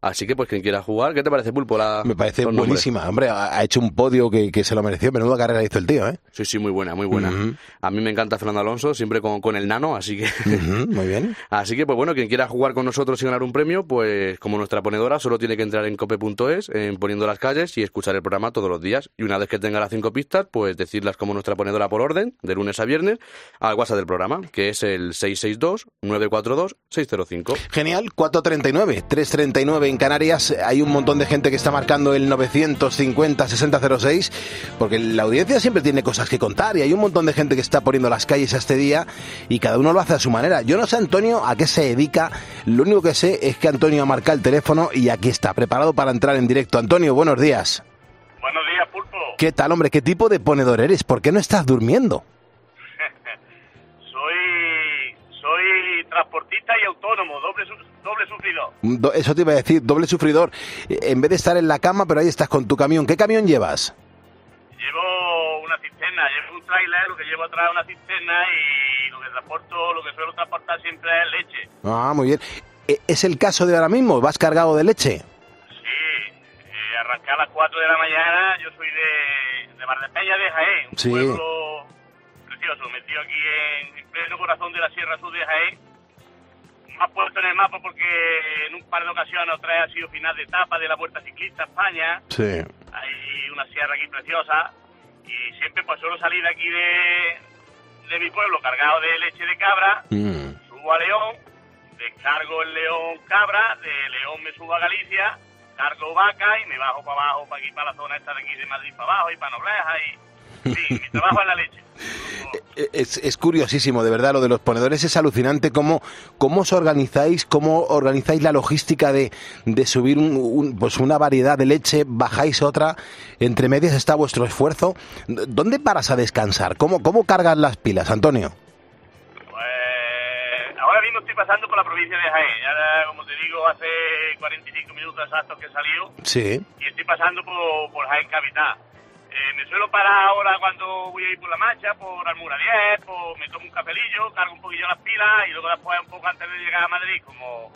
Así que, pues, quien quiera jugar, ¿qué te parece, Pulpo? La, Me parece nombres? buenísima. Hombre, ha hecho un podio que, que se lo mereció. Menuda carrera hizo el tío, ¿eh? Sí, sí, muy buena, muy buena. A mí me encanta Fernando Alonso, siempre con, con el nano, así que... *laughs* Muy bien. Así que, pues bueno, quien quiera jugar con nosotros y ganar un premio, pues como nuestra ponedora, solo tiene que entrar en cope.es, en poniendo las calles y escuchar el programa todos los días. Y una vez que tenga las cinco pistas, pues decirlas como nuestra ponedora por orden, de lunes a viernes, al WhatsApp del programa, que es el 662-942-605. Genial, 439, 339 en Canarias. Hay un montón de gente que está marcando el 950-6006, porque la audiencia siempre tiene cosas que contar y hay un montón de gente que está poniendo las calles a este día y cada uno lo hace a su manera. Yo no sé, Antonio, a qué se dedica. Lo único que sé es que Antonio ha marcado el teléfono y aquí está, preparado para entrar en directo. Antonio, buenos días. Buenos días, Pulpo. ¿Qué tal, hombre? ¿Qué tipo de ponedor eres? ¿Por qué no estás durmiendo? Transportista y autónomo, doble doble sufrido. Do- Eso te iba a decir, doble sufridor. Eh, En vez de estar en la cama, pero ahí estás con tu camión. ¿Qué camión llevas? Llevo una cisterna, llevo un tráiler, lo que llevo atrás es una cisterna y lo que transporto, lo que suelo transportar siempre es leche. Ah, muy bien. Eh, ¿Es el caso de ahora mismo? ¿Vas cargado de leche? Sí, eh, arranqué a las 4 de la mañana, yo soy de, de Valdepeña de Jaén, un Sí. pueblo precioso, metido aquí en, en pleno corazón de la Sierra Sur de Jaén. Ha puesto en el mapa porque en un par de ocasiones otra vez ha sido final de etapa de la Vuelta Ciclista España. Sí. Hay una sierra aquí preciosa y siempre pues suelo salir aquí de, de mi pueblo cargado de leche de cabra, subo a León, descargo en León cabra, de León me subo a Galicia, cargo vaca y me bajo para abajo, para aquí, para la zona esta de aquí de Madrid para abajo y para Nobleja y... Sí, mi trabajo es la leche. *laughs* Es, es curiosísimo, de verdad, lo de los ponedores es alucinante. ¿Cómo, cómo os organizáis? ¿Cómo organizáis la logística de, de subir un- un- pues una variedad de leche, bajáis otra? Entre medias está vuestro esfuerzo. ¿Dónde paras a descansar? ¿Cómo, cómo cargas las pilas, Antonio? Pues ahora mismo estoy pasando por la provincia de Jaén. Ahora, como te digo, hace 45 minutos exactos que he salido Sí. y estoy pasando por, por Jaén Capital. Eh, me suelo parar ahora cuando voy a ir por la marcha, por Almura 10, pues me tomo un cafelillo, cargo un poquillo las pilas y luego después, un poco antes de llegar a Madrid, como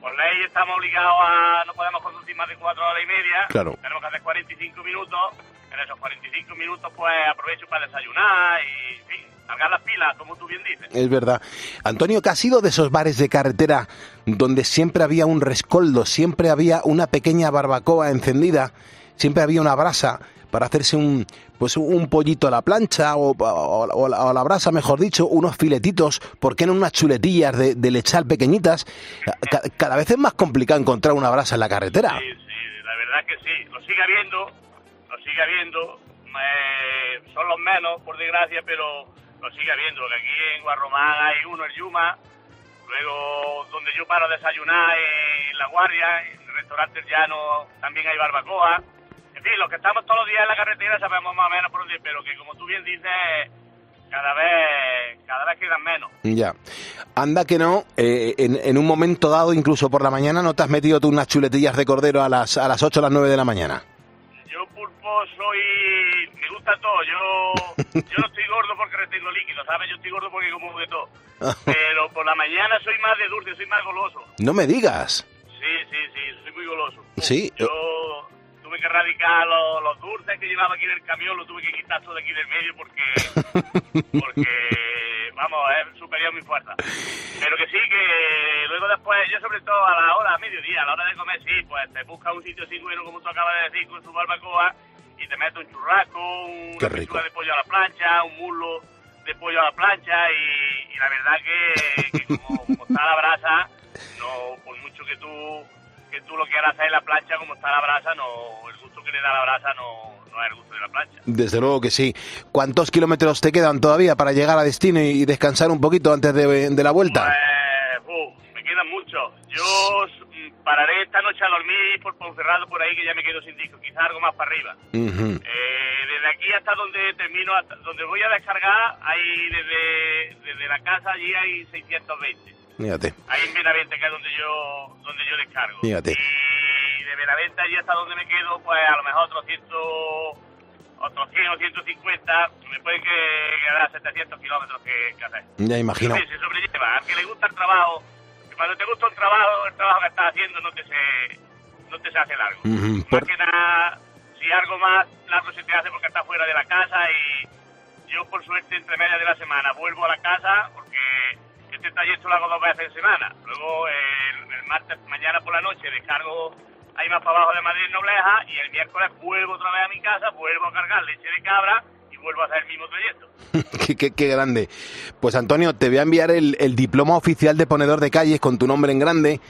por ley estamos obligados a, no podemos conducir más de cuatro horas y media, Claro. tenemos que hacer 45 minutos, en esos 45 minutos pues aprovecho para desayunar y, en fin, cargar las pilas, como tú bien dices. Es verdad. Antonio, ¿qué ha sido de esos bares de carretera donde siempre había un rescoldo, siempre había una pequeña barbacoa encendida, siempre había una brasa para hacerse un pues un pollito a la plancha o, o- la- la brasa, mejor dicho, unos filetitos, ¿por qué no unas chuletillas de, de lechal pequeñitas? Ca- cada vez es más complicado encontrar una brasa en la carretera. Sí, sí, la verdad que sí. Lo sigue habiendo, lo sigue habiendo. Eh, son los menos, por desgracia, pero lo sigue habiendo. Porque aquí en Guarromán hay uno, el Yuma. Luego, donde yo paro a desayunar, en La Guardia, en restaurantes llanos, también hay barbacoa. Fin, los que estamos todos los días en la carretera sabemos más o menos por dónde, pero que como tú bien dices, cada vez, cada vez quedan menos. Ya. Anda que no, eh, en, en un momento dado, incluso por la mañana, ¿no te has metido tú unas chuletillas de cordero a las, a las 8 o las 9 de la mañana? Yo pulpo soy... Me gusta todo. Yo, *laughs* yo no estoy gordo porque retengo líquido, ¿sabes? Yo estoy gordo porque como de todo. Pero por la mañana soy más de dulce, soy más goloso. No me digas. Sí, sí, sí, soy muy goloso. Sí. Yo tuve que erradicar los, los dulces que llevaba aquí en el camión, lo tuve que quitar todo de aquí del medio porque, *laughs* porque vamos, es superior a mi fuerza. Pero que sí, que luego después, yo sobre todo a la hora, a mediodía, a la hora de comer, sí, pues te busca un sitio así bueno, como tú acabas de decir, con su barbacoa, y te metes un churrasco, un Qué rico. de pollo a la plancha, un muslo de pollo a la plancha, y, y la verdad que, que como, como está la brasa, no, por mucho que tú que tú lo quieras hacer en la plancha como está la brasa, no, el gusto que le da la brasa no, no es el gusto de la plancha. Desde luego que sí. ¿Cuántos kilómetros te quedan todavía para llegar a destino y descansar un poquito antes de, de la vuelta? Uf, me quedan muchos. Yo mm, pararé esta noche a dormir por Ponferrado por ahí que ya me quedo sin disco, quizás algo más para arriba. Eh, desde aquí hasta donde termino, hasta donde voy a descargar, hay desde, desde la casa allí hay 620. Fíjate, Ahí en Benavente, que es donde yo, donde yo descargo. fíjate. Y de Benavente allí hasta donde me quedo, pues a lo mejor otros 100, otros 100 o 150, me pueden que quedar 700 kilómetros que, que hacer. Ya imagino. Sí, se sobrelleva. Al que le gusta el trabajo, que cuando te gusta un trabajo, el trabajo que estás haciendo no te se, no te se hace largo. Ujú, Más por- que nada, si algo más largo se te hace porque estás fuera de la casa y yo por suerte entre media de la semana vuelvo a la casa porque este trayecto lo hago dos veces en semana. Luego el, martes, mañana por la noche descargo ahí más para abajo de Madrid Nobleja y el miércoles vuelvo otra vez a mi casa, vuelvo a cargar leche de cabra y vuelvo a hacer el mismo trayecto. *laughs* qué, qué- qué grande. Pues Antonio, te voy a enviar el diploma oficial de ponedor de calles con tu nombre en grande.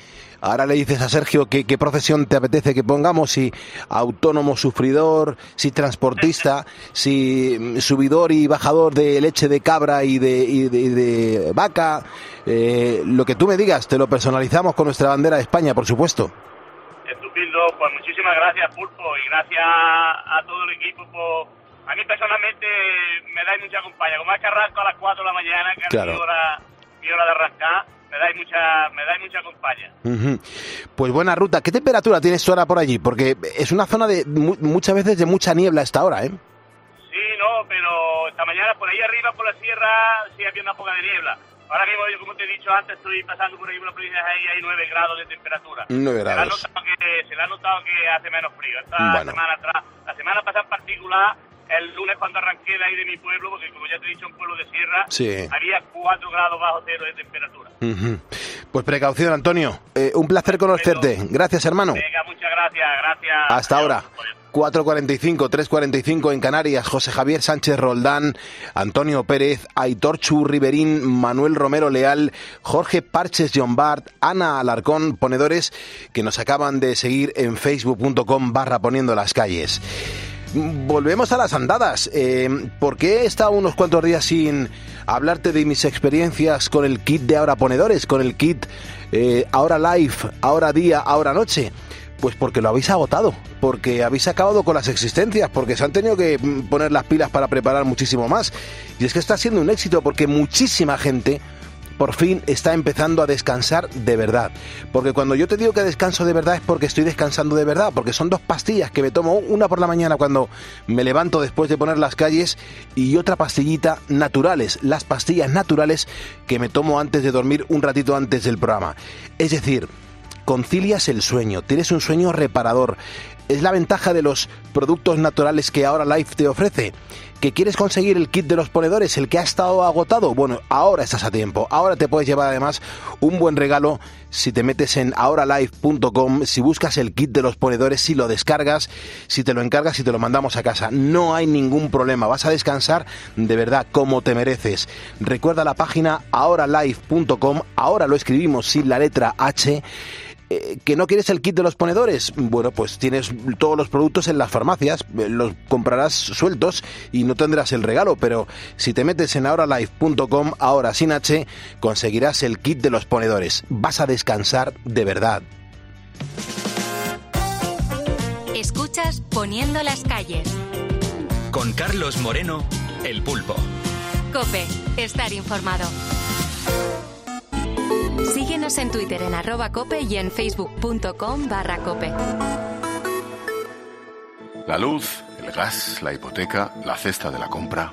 Ahora le dices a Sergio qué, qué profesión te apetece que pongamos, si autónomo sufridor, si transportista, si mm, subidor y bajador de leche de cabra y de, y de- y de vaca. Eh, lo que tú me digas, te lo personalizamos con nuestra bandera de España, por supuesto. Estupendo, pues muchísimas gracias Pulpo y gracias a todo el equipo por... A mí personalmente me dais mucha compañía, como es que arranco a las 4 de la mañana, que Claro. es mi hora, mi hora de arrancar, me dais mucha, me dais mucha compañía. Pues buena ruta. ¿Qué temperatura tienes ahora por allí? Porque es una zona de mu- muchas veces de mucha niebla a esta hora, ¿eh? Sí, no, pero esta mañana por ahí arriba, por la sierra, sí había una poca de niebla. Ahora mismo, yo como te he dicho antes, estoy pasando por ahí por la provincia ahí, hay 9 grados de temperatura. 9 Se le ha grados. notado que, se le ha notado que hace menos frío. Esta Bueno. semana atrás, la semana pasada en particular, el lunes cuando arranqué de ahí de mi pueblo, porque como ya te he dicho, un pueblo de sierra, Sí. había 4 grados bajo cero de temperatura. Pues precaución, Antonio. Eh, un placer conocerte. Gracias, hermano. Venga, muchas gracias, gracias. Hasta ahora. 4.45, 3.45 en Canarias, José Javier Sánchez Roldán, Antonio Pérez, Aitor Chu Riverín, Manuel Romero Leal, Jorge Parches John Bart, Ana Alarcón, ponedores que nos acaban de seguir en facebook.com barra poniendo las calles. Volvemos a las andadas. Eh, ¿Por qué he estado unos cuantos días sin hablarte de mis experiencias con el kit de ahora ponedores, con el kit eh, ahora live, ahora día, ahora noche? Pues porque lo habéis agotado, porque habéis acabado con las existencias, porque se han tenido que mm, poner las pilas para preparar muchísimo más. Y es que está siendo un éxito porque muchísima gente por fin está empezando a descansar de verdad. Porque cuando yo te digo que descanso de verdad es porque estoy descansando de verdad, porque son dos pastillas que me tomo, una por la mañana cuando me levanto después de poner las calles y otra pastillita naturales, las pastillas naturales que me tomo antes de dormir un ratito antes del programa. Es decir, concilias el sueño, tienes un sueño reparador. Es la ventaja de los productos naturales que ahora Life te ofrece. ¿Que quieres conseguir el kit de los ponedores, el que ha estado agotado? Bueno, ahora estás a tiempo. Ahora te puedes llevar además un buen regalo si te metes en ahoralife.com, si buscas el kit de los ponedores, si lo descargas, si te lo encargas y te lo mandamos a casa. No hay ningún problema. Vas a descansar de verdad como te mereces. Recuerda la página ahoralife.com. Ahora lo escribimos sin la letra H. Eh, ¿Que no quieres el kit de los ponedores? Bueno, pues tienes todos los productos en las farmacias, eh, los comprarás sueltos y no tendrás el regalo, pero si te metes en ahoralife.com, ahora sin H, conseguirás el kit de los ponedores. Vas a descansar de verdad. Escuchas Poniendo las calles. Con Carlos Moreno, El Pulpo. Cope, estar informado. Síguenos en Twitter en arroba cope y en facebook.com barra cope. La luz, el gas, la hipoteca, la cesta de la compra.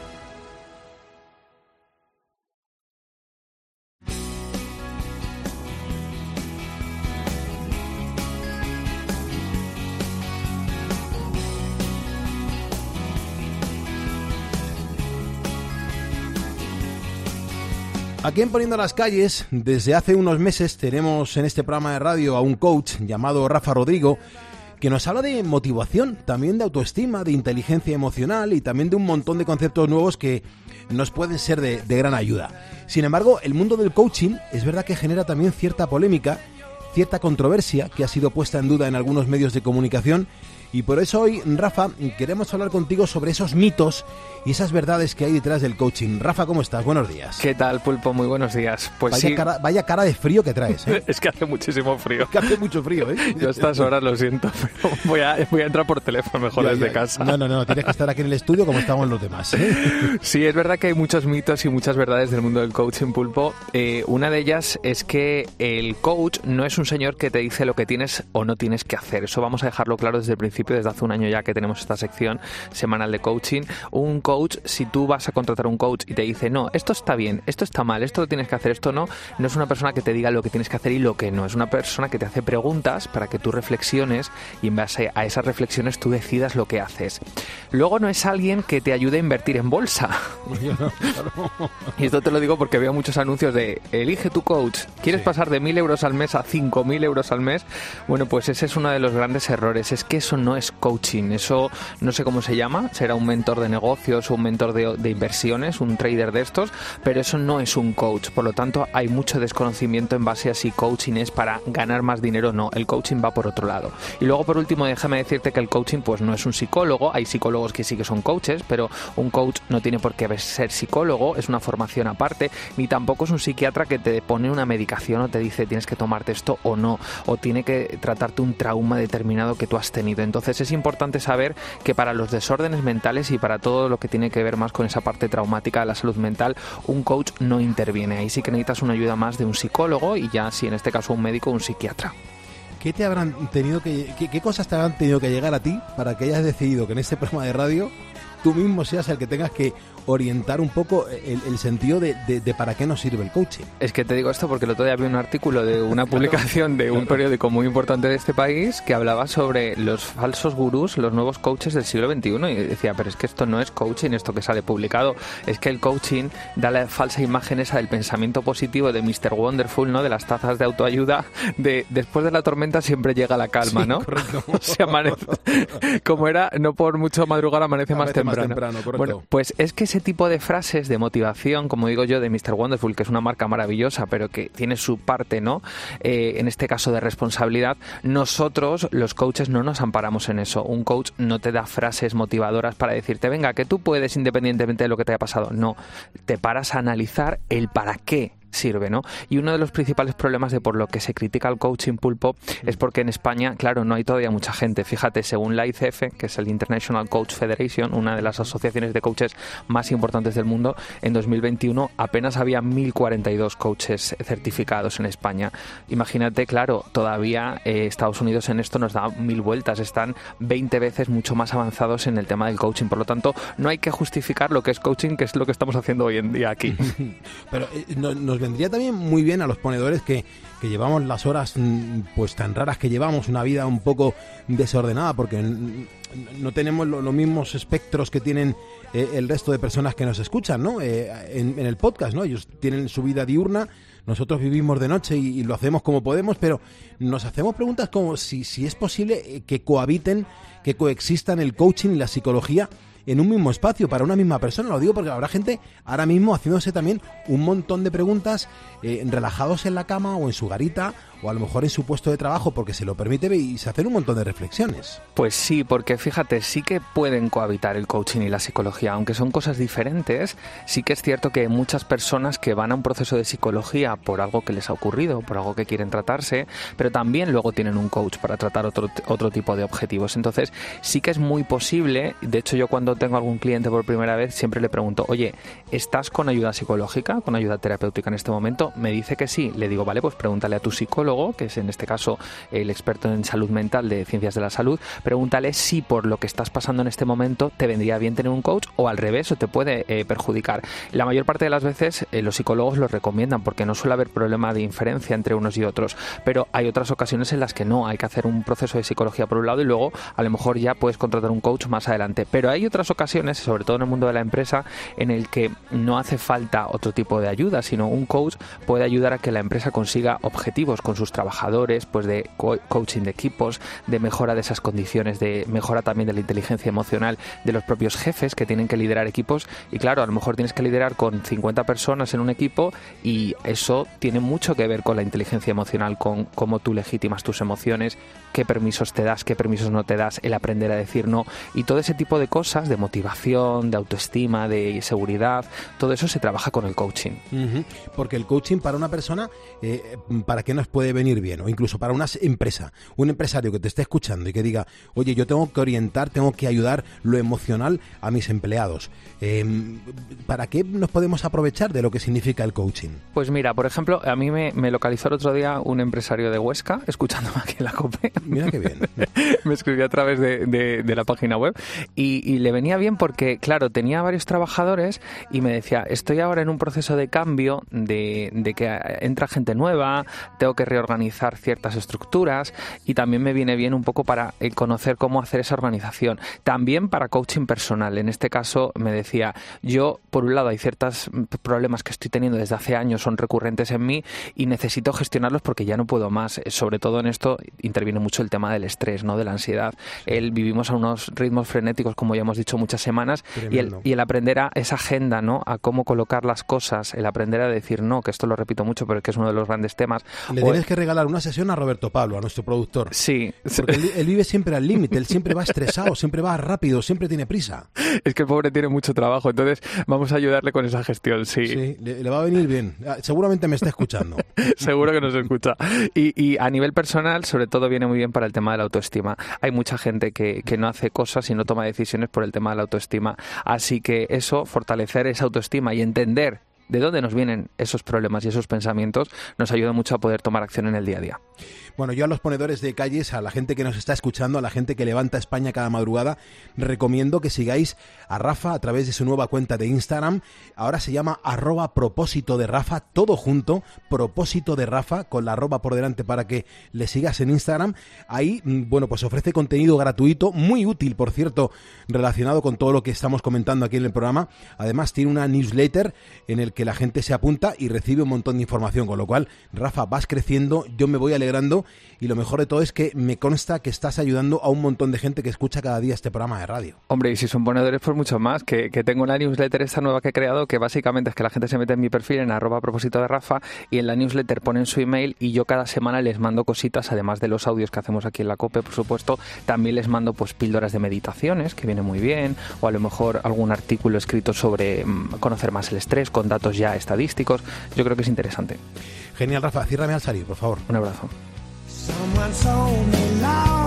Aquí en Poniendo las Calles, desde hace unos meses tenemos en este programa de radio a un coach llamado Rafa Rodrigo que nos habla de motivación, también de autoestima, de inteligencia emocional y también de un montón de conceptos nuevos que nos pueden ser de, de gran ayuda. Sin embargo, el mundo del coaching es verdad que genera también cierta polémica, cierta controversia que ha sido puesta en duda en algunos medios de comunicación Y por eso hoy, Rafa, queremos hablar contigo sobre esos mitos y esas verdades que hay detrás del coaching. Rafa, ¿cómo estás? Buenos días. ¿Qué tal, Pulpo? Muy buenos días. Pues vaya, sí. cara, vaya cara de frío que traes. ¿eh? *laughs* es que hace muchísimo frío. que hace mucho frío, ¿eh? Yo a estas horas lo siento, *laughs* pero voy a, voy a entrar por teléfono mejor Ya, desde ya. casa. No, no, no, tienes que estar aquí en el estudio como estamos los demás. ¿eh? *laughs* Sí, es verdad que hay muchos mitos y muchas verdades del mundo del coaching pulpo. Eh, una de ellas es que el coach no es un señor que te dice lo que tienes o no tienes que hacer. Eso vamos a dejarlo claro desde el principio, desde hace un año ya que tenemos esta sección semanal de coaching. Un coach, si tú vas a contratar un coach y te dice, no, esto está bien, esto está mal, esto lo tienes que hacer, esto no, no es una persona que te diga lo que tienes que hacer y lo que no. Es una persona que te hace preguntas para que tú reflexiones y en base a esas reflexiones tú decidas lo que haces. Luego no es alguien que te ayude a invertir en bolsa. *laughs* Y esto te lo digo porque veo muchos anuncios de elige tu coach. ¿Quieres pasar de 1.000 euros al mes a 5.000 euros al mes? Bueno, pues ese es uno de los grandes errores. Es que eso no es coaching. Eso no sé cómo se llama. Será un mentor de negocios un mentor de, de inversiones, un trader de estos. Pero eso no es un coach. Por lo tanto, hay mucho desconocimiento en base a si coaching es para ganar más dinero o no. El coaching va por otro lado. Y luego, por último, déjame decirte que el coaching pues no es un psicólogo. Hay psicólogos que sí que son coaches, pero un coach no tiene por qué ser psicólogo. Es una formación aparte. Ni tampoco es un psiquiatra que te pone una medicación o te dice tienes que tomarte esto o no. O tiene que tratarte un trauma determinado que tú has tenido. Entonces es importante saber que para los desórdenes mentales y para todo lo que tiene que ver más con esa parte traumática de la salud mental, un coach no interviene. Ahí sí que necesitas una ayuda más de un psicólogo y ya si en este caso un médico, un psiquiatra. ¿Qué te habrán tenido que qué, qué cosas te habrán tenido que llegar a ti para que hayas decidido que en este programa de radio tú mismo seas el que tengas que orientar un poco el, el sentido de, de, de, para qué nos sirve el coaching. Es que te digo esto porque el otro día vi un artículo de una *laughs* publicación de un periódico muy importante de este país que hablaba sobre los falsos gurús, los nuevos coaches del siglo XXI y decía, pero es que esto no es coaching, esto que sale publicado, es que el coaching da la falsa imagen esa del pensamiento positivo de Mr. Wonderful, ¿no? De las tazas de autoayuda, de después de la tormenta siempre llega la calma, Sí, ¿no? correcto. *laughs* Se amanece, *laughs* como era, no por mucho madrugar amanece, más Amanece más temprano. temprano, correcto. bueno, pues es que ese tipo de frases de motivación, como digo yo, de Mr. Wonderful, que es una marca maravillosa, pero que tiene su parte, ¿no? Eh, en este caso de responsabilidad, nosotros, los coaches, no nos amparamos en eso. Un coach no te da frases motivadoras para decirte, venga, que tú puedes independientemente de lo que te haya pasado. No, te paras a analizar el para qué sirve, ¿no? Y uno de los principales problemas de por lo que se critica al coaching pulpo es porque en España, claro, no hay todavía mucha gente. Fíjate, según la ICF, que es el International Coach Federation, una de las asociaciones de coaches más importantes del mundo, en 2021 apenas había 1042 coaches certificados en España. Imagínate, claro, todavía eh, Estados Unidos en esto nos da mil vueltas, están 20 veces mucho más avanzados en el tema del coaching. Por lo tanto, no hay que justificar lo que es coaching, que es lo que estamos haciendo hoy en día aquí. *laughs* Pero eh, no- nos vendría también muy bien a los ponedores que, que llevamos las horas mm, pues tan raras que llevamos, una vida un poco desordenada, porque no tenemos lo- los mismos espectros que tienen eh, el resto de personas que nos escuchan, ¿no? Eh, en, en el podcast, ¿no? Ellos tienen su vida diurna, nosotros vivimos de noche y, y lo hacemos como podemos, pero nos hacemos preguntas como si, si es posible eh, que cohabiten, que coexistan el coaching y la psicología en un mismo espacio para una misma persona. Lo digo porque habrá gente ahora mismo haciéndose también un montón de preguntas eh, relajados en la cama o en su garita o a lo mejor en su puesto de trabajo porque se lo permite y se hacen un montón de reflexiones. Pues sí, porque fíjate, sí que pueden cohabitar el coaching y la psicología, aunque son cosas diferentes, sí que es cierto que muchas personas que van a un proceso de psicología por algo que les ha ocurrido, por algo que quieren tratarse, pero también luego tienen un coach para tratar otro, otro tipo de objetivos. Entonces, sí que es muy posible, de hecho yo cuando tengo algún cliente por primera vez siempre le pregunto, oye, ¿estás con ayuda psicológica, con ayuda terapéutica en este momento? Me dice que sí, le digo, vale, pues pregúntale a tu psicólogo, que es en este caso el experto en salud mental de ciencias de la salud, pregúntale si por lo que estás pasando en este momento te vendría bien tener un coach o al revés o te puede eh, perjudicar. La mayor parte de las veces eh, los psicólogos lo recomiendan porque no suele haber problema de inferencia entre unos y otros, pero hay otras ocasiones en las que no, hay que hacer un proceso de psicología por un lado y luego a lo mejor ya puedes contratar un coach más adelante. Pero hay otras ocasiones, sobre todo en el mundo de la empresa, en el que no hace falta otro tipo de ayuda, sino un coach puede ayudar a que la empresa consiga objetivos con sus sus trabajadores, pues de co- coaching de equipos, de mejora de esas condiciones, de mejora también de la inteligencia emocional de los propios jefes que tienen que liderar equipos. Y claro, a lo mejor tienes que liderar con 50 personas en un equipo y eso tiene mucho que ver con la inteligencia emocional, con cómo tú legitimas tus emociones, qué permisos te das, qué permisos no te das, el aprender a decir no y todo ese tipo de cosas de motivación, de autoestima, de seguridad, todo eso se trabaja con el coaching. Porque el coaching para una persona, eh, ¿para qué nos puede venir bien? O incluso para una empresa, un empresario que te esté escuchando y que diga, oye, yo tengo que orientar, tengo que ayudar lo emocional a mis empleados. Eh, ¿Para qué nos podemos aprovechar de lo que significa el coaching? Pues mira, por ejemplo, a mí me, me localizó el otro día un empresario de Huesca, *laughs* escuchándome aquí en la COPE. Mira qué bien. *laughs* me escribió a través de, de- de la página web y, y le venía bien porque, claro, tenía varios trabajadores y me decía, estoy ahora en un proceso de cambio, de, de que entra gente nueva, tengo que reorganizar ciertas estructuras y también me viene bien un poco para eh, conocer cómo hacer esa organización. También para coaching personal. En este caso me decía, yo, por un lado, hay ciertos problemas que estoy teniendo desde hace años, son recurrentes en mí y necesito gestionarlos porque ya no puedo más. Eh, Sobre todo en esto interviene mucho el tema del estrés, ¿no? de la ansiedad. El, vivimos a unos ritmos frenéticos, como ya hemos dicho muchas semanas, y el, y el aprender a esa agenda, ¿no? a cómo colocar las cosas, el aprender a decir no, que esto lo repito mucho, pero que es uno de los grandes temas. Le O- tienes que regalar una sesión a Roberto Pablo, a nuestro productor. Sí. Porque él, él vive siempre al límite, él siempre va estresado, siempre va rápido, siempre tiene prisa. *laughs* Es que el pobre tiene mucho trabajo, entonces vamos a ayudarle con esa gestión, sí. Sí, le, le va a venir bien. Ah, Seguramente me está escuchando. *laughs* Seguro que nos escucha. Y, y a nivel personal, sobre todo, viene muy bien para el tema de la autoestima. Hay mucha gente que, que no hace cosas y no toma decisiones por el tema de la autoestima. Así que eso, fortalecer esa autoestima y entender de dónde nos vienen esos problemas y esos pensamientos, nos ayuda mucho a poder tomar acción en el día a día. Bueno, yo a los ponedores de calles, a la gente que nos está escuchando, a la gente que levanta España cada madrugada, recomiendo que sigáis a Rafa a través de su nueva cuenta de Instagram. Ahora se llama arroba propósito de Rafa, todo junto, propósito de Rafa, con la arroba por delante para que le sigas en Instagram. Ahí, mm, bueno, pues ofrece contenido gratuito, muy útil, por cierto, relacionado con todo lo que estamos comentando aquí en el programa. Además, tiene una newsletter en el que la gente se apunta y recibe un montón de información, con lo cual, Rafa, vas creciendo, yo me voy alegrando y lo mejor de todo es que me consta que estás ayudando a un montón de gente que escucha cada día este programa de radio. Hombre, y si son ponedores, pues mucho más. Que, que tengo una newsletter esta nueva que he creado, que básicamente es que la gente se mete en mi perfil en arroba a propósito de Rafa y en la newsletter ponen su email y yo cada semana les mando cositas, además de los audios que hacemos aquí en la COPE, por supuesto, también les mando pues píldoras de meditaciones, que viene muy bien, o a lo mejor algún artículo escrito sobre mm, conocer más el estrés con datos ya estadísticos. Yo creo que es interesante. Genial, Rafa, ciérrame al salir, por favor. Un abrazo. Someone sold me love.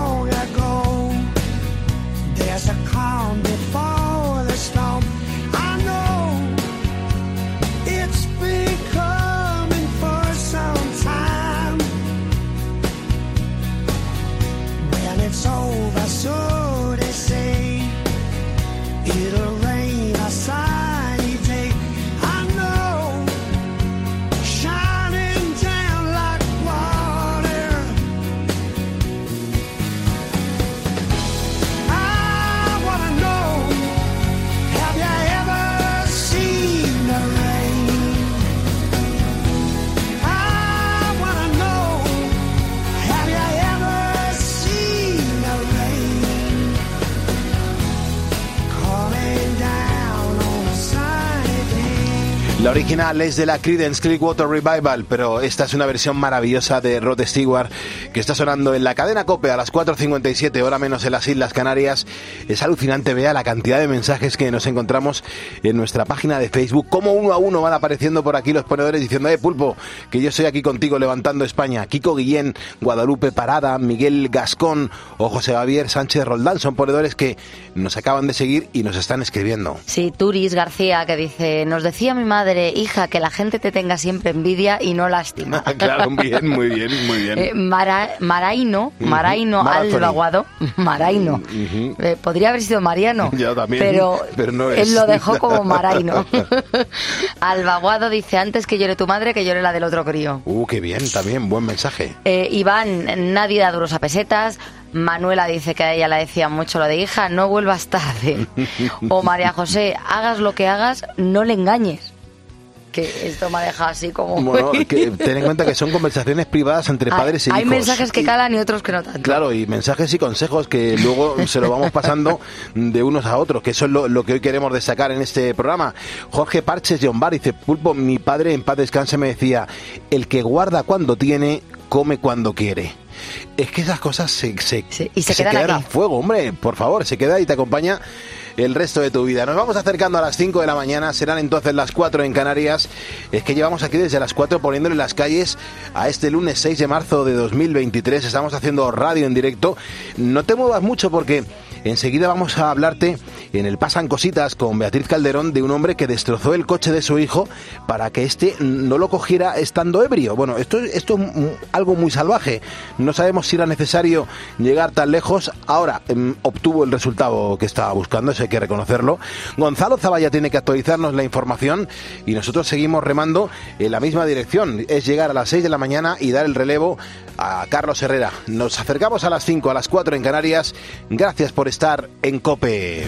La original es de la Creedence Clearwater Revival, pero esta es una versión maravillosa de Rod Stewart que está sonando en la cadena Cope a las 4.57, hora menos en las Islas Canarias. Es alucinante, vea la cantidad de mensajes que nos encontramos en nuestra página de Facebook, como uno a uno van apareciendo por aquí los ponedores diciendo, eh, Pulpo, que yo estoy aquí contigo levantando España. Kiko Guillén, Guadalupe Parada, Miguel Gascón o José Javier Sánchez Roldán son ponedores que nos acaban de seguir y nos están escribiendo. Sí, Turis García que dice, nos decía mi madre, hija, que la gente te tenga siempre envidia y no lástima. *laughs* claro, bien, muy bien, muy bien. Eh, Mara- Maraino, Maraino. Albaguado, *laughs* Maraino. Eh, podría haber sido Mariano, *laughs* Ya también, pero, pero no es. él lo dejó como Maraino. Albaguado dice, antes que llore tu madre, que llore la del otro crío. Uh, qué bien, también, buen mensaje. Eh, Iván, nadie da duros a pesetas. Manuela dice que a ella le decía mucho lo de hija, no vuelvas tarde. O María José, hagas lo que hagas, no le engañes. Que esto me ha dejado así como... Bueno, que ten en cuenta que son conversaciones privadas entre Hay- padres y hay hijos. mensajes que calan y otros que no tanto. Claro, y mensajes y consejos que luego se lo vamos pasando de unos a otros, que eso es lo, lo que hoy queremos destacar en este programa. Jorge Parches de Ombar dice, Pulpo, mi padre en paz descanse me decía, el que guarda cuando tiene, come cuando quiere. Es que esas cosas se, se, y se quedan a aquí. fuego, hombre, por favor, se queda y te acompaña el resto de tu vida. Nos vamos acercando a las 5 de la mañana, serán entonces las 4 en Canarias. Es que llevamos aquí desde las 4 poniéndole las calles a este lunes 6 de marzo de 2023. Estamos haciendo radio en directo. No te muevas mucho porque enseguida vamos a hablarte en el Pasan Cositas con Beatriz Calderón de un hombre que destrozó el coche de su hijo para que éste no lo cogiera estando ebrio. Bueno, esto, esto es algo muy salvaje. No sabemos si era necesario llegar tan lejos. Ahora mm, obtuvo el resultado que estaba buscando, eso hay que reconocerlo. Gonzalo Zavalla tiene que actualizarnos la información y nosotros seguimos remando en la misma dirección. Es llegar a las 6 de la mañana y dar el relevo a Carlos Herrera. Nos acercamos a las 5, a las 4 en Canarias. Gracias por estar en Cope.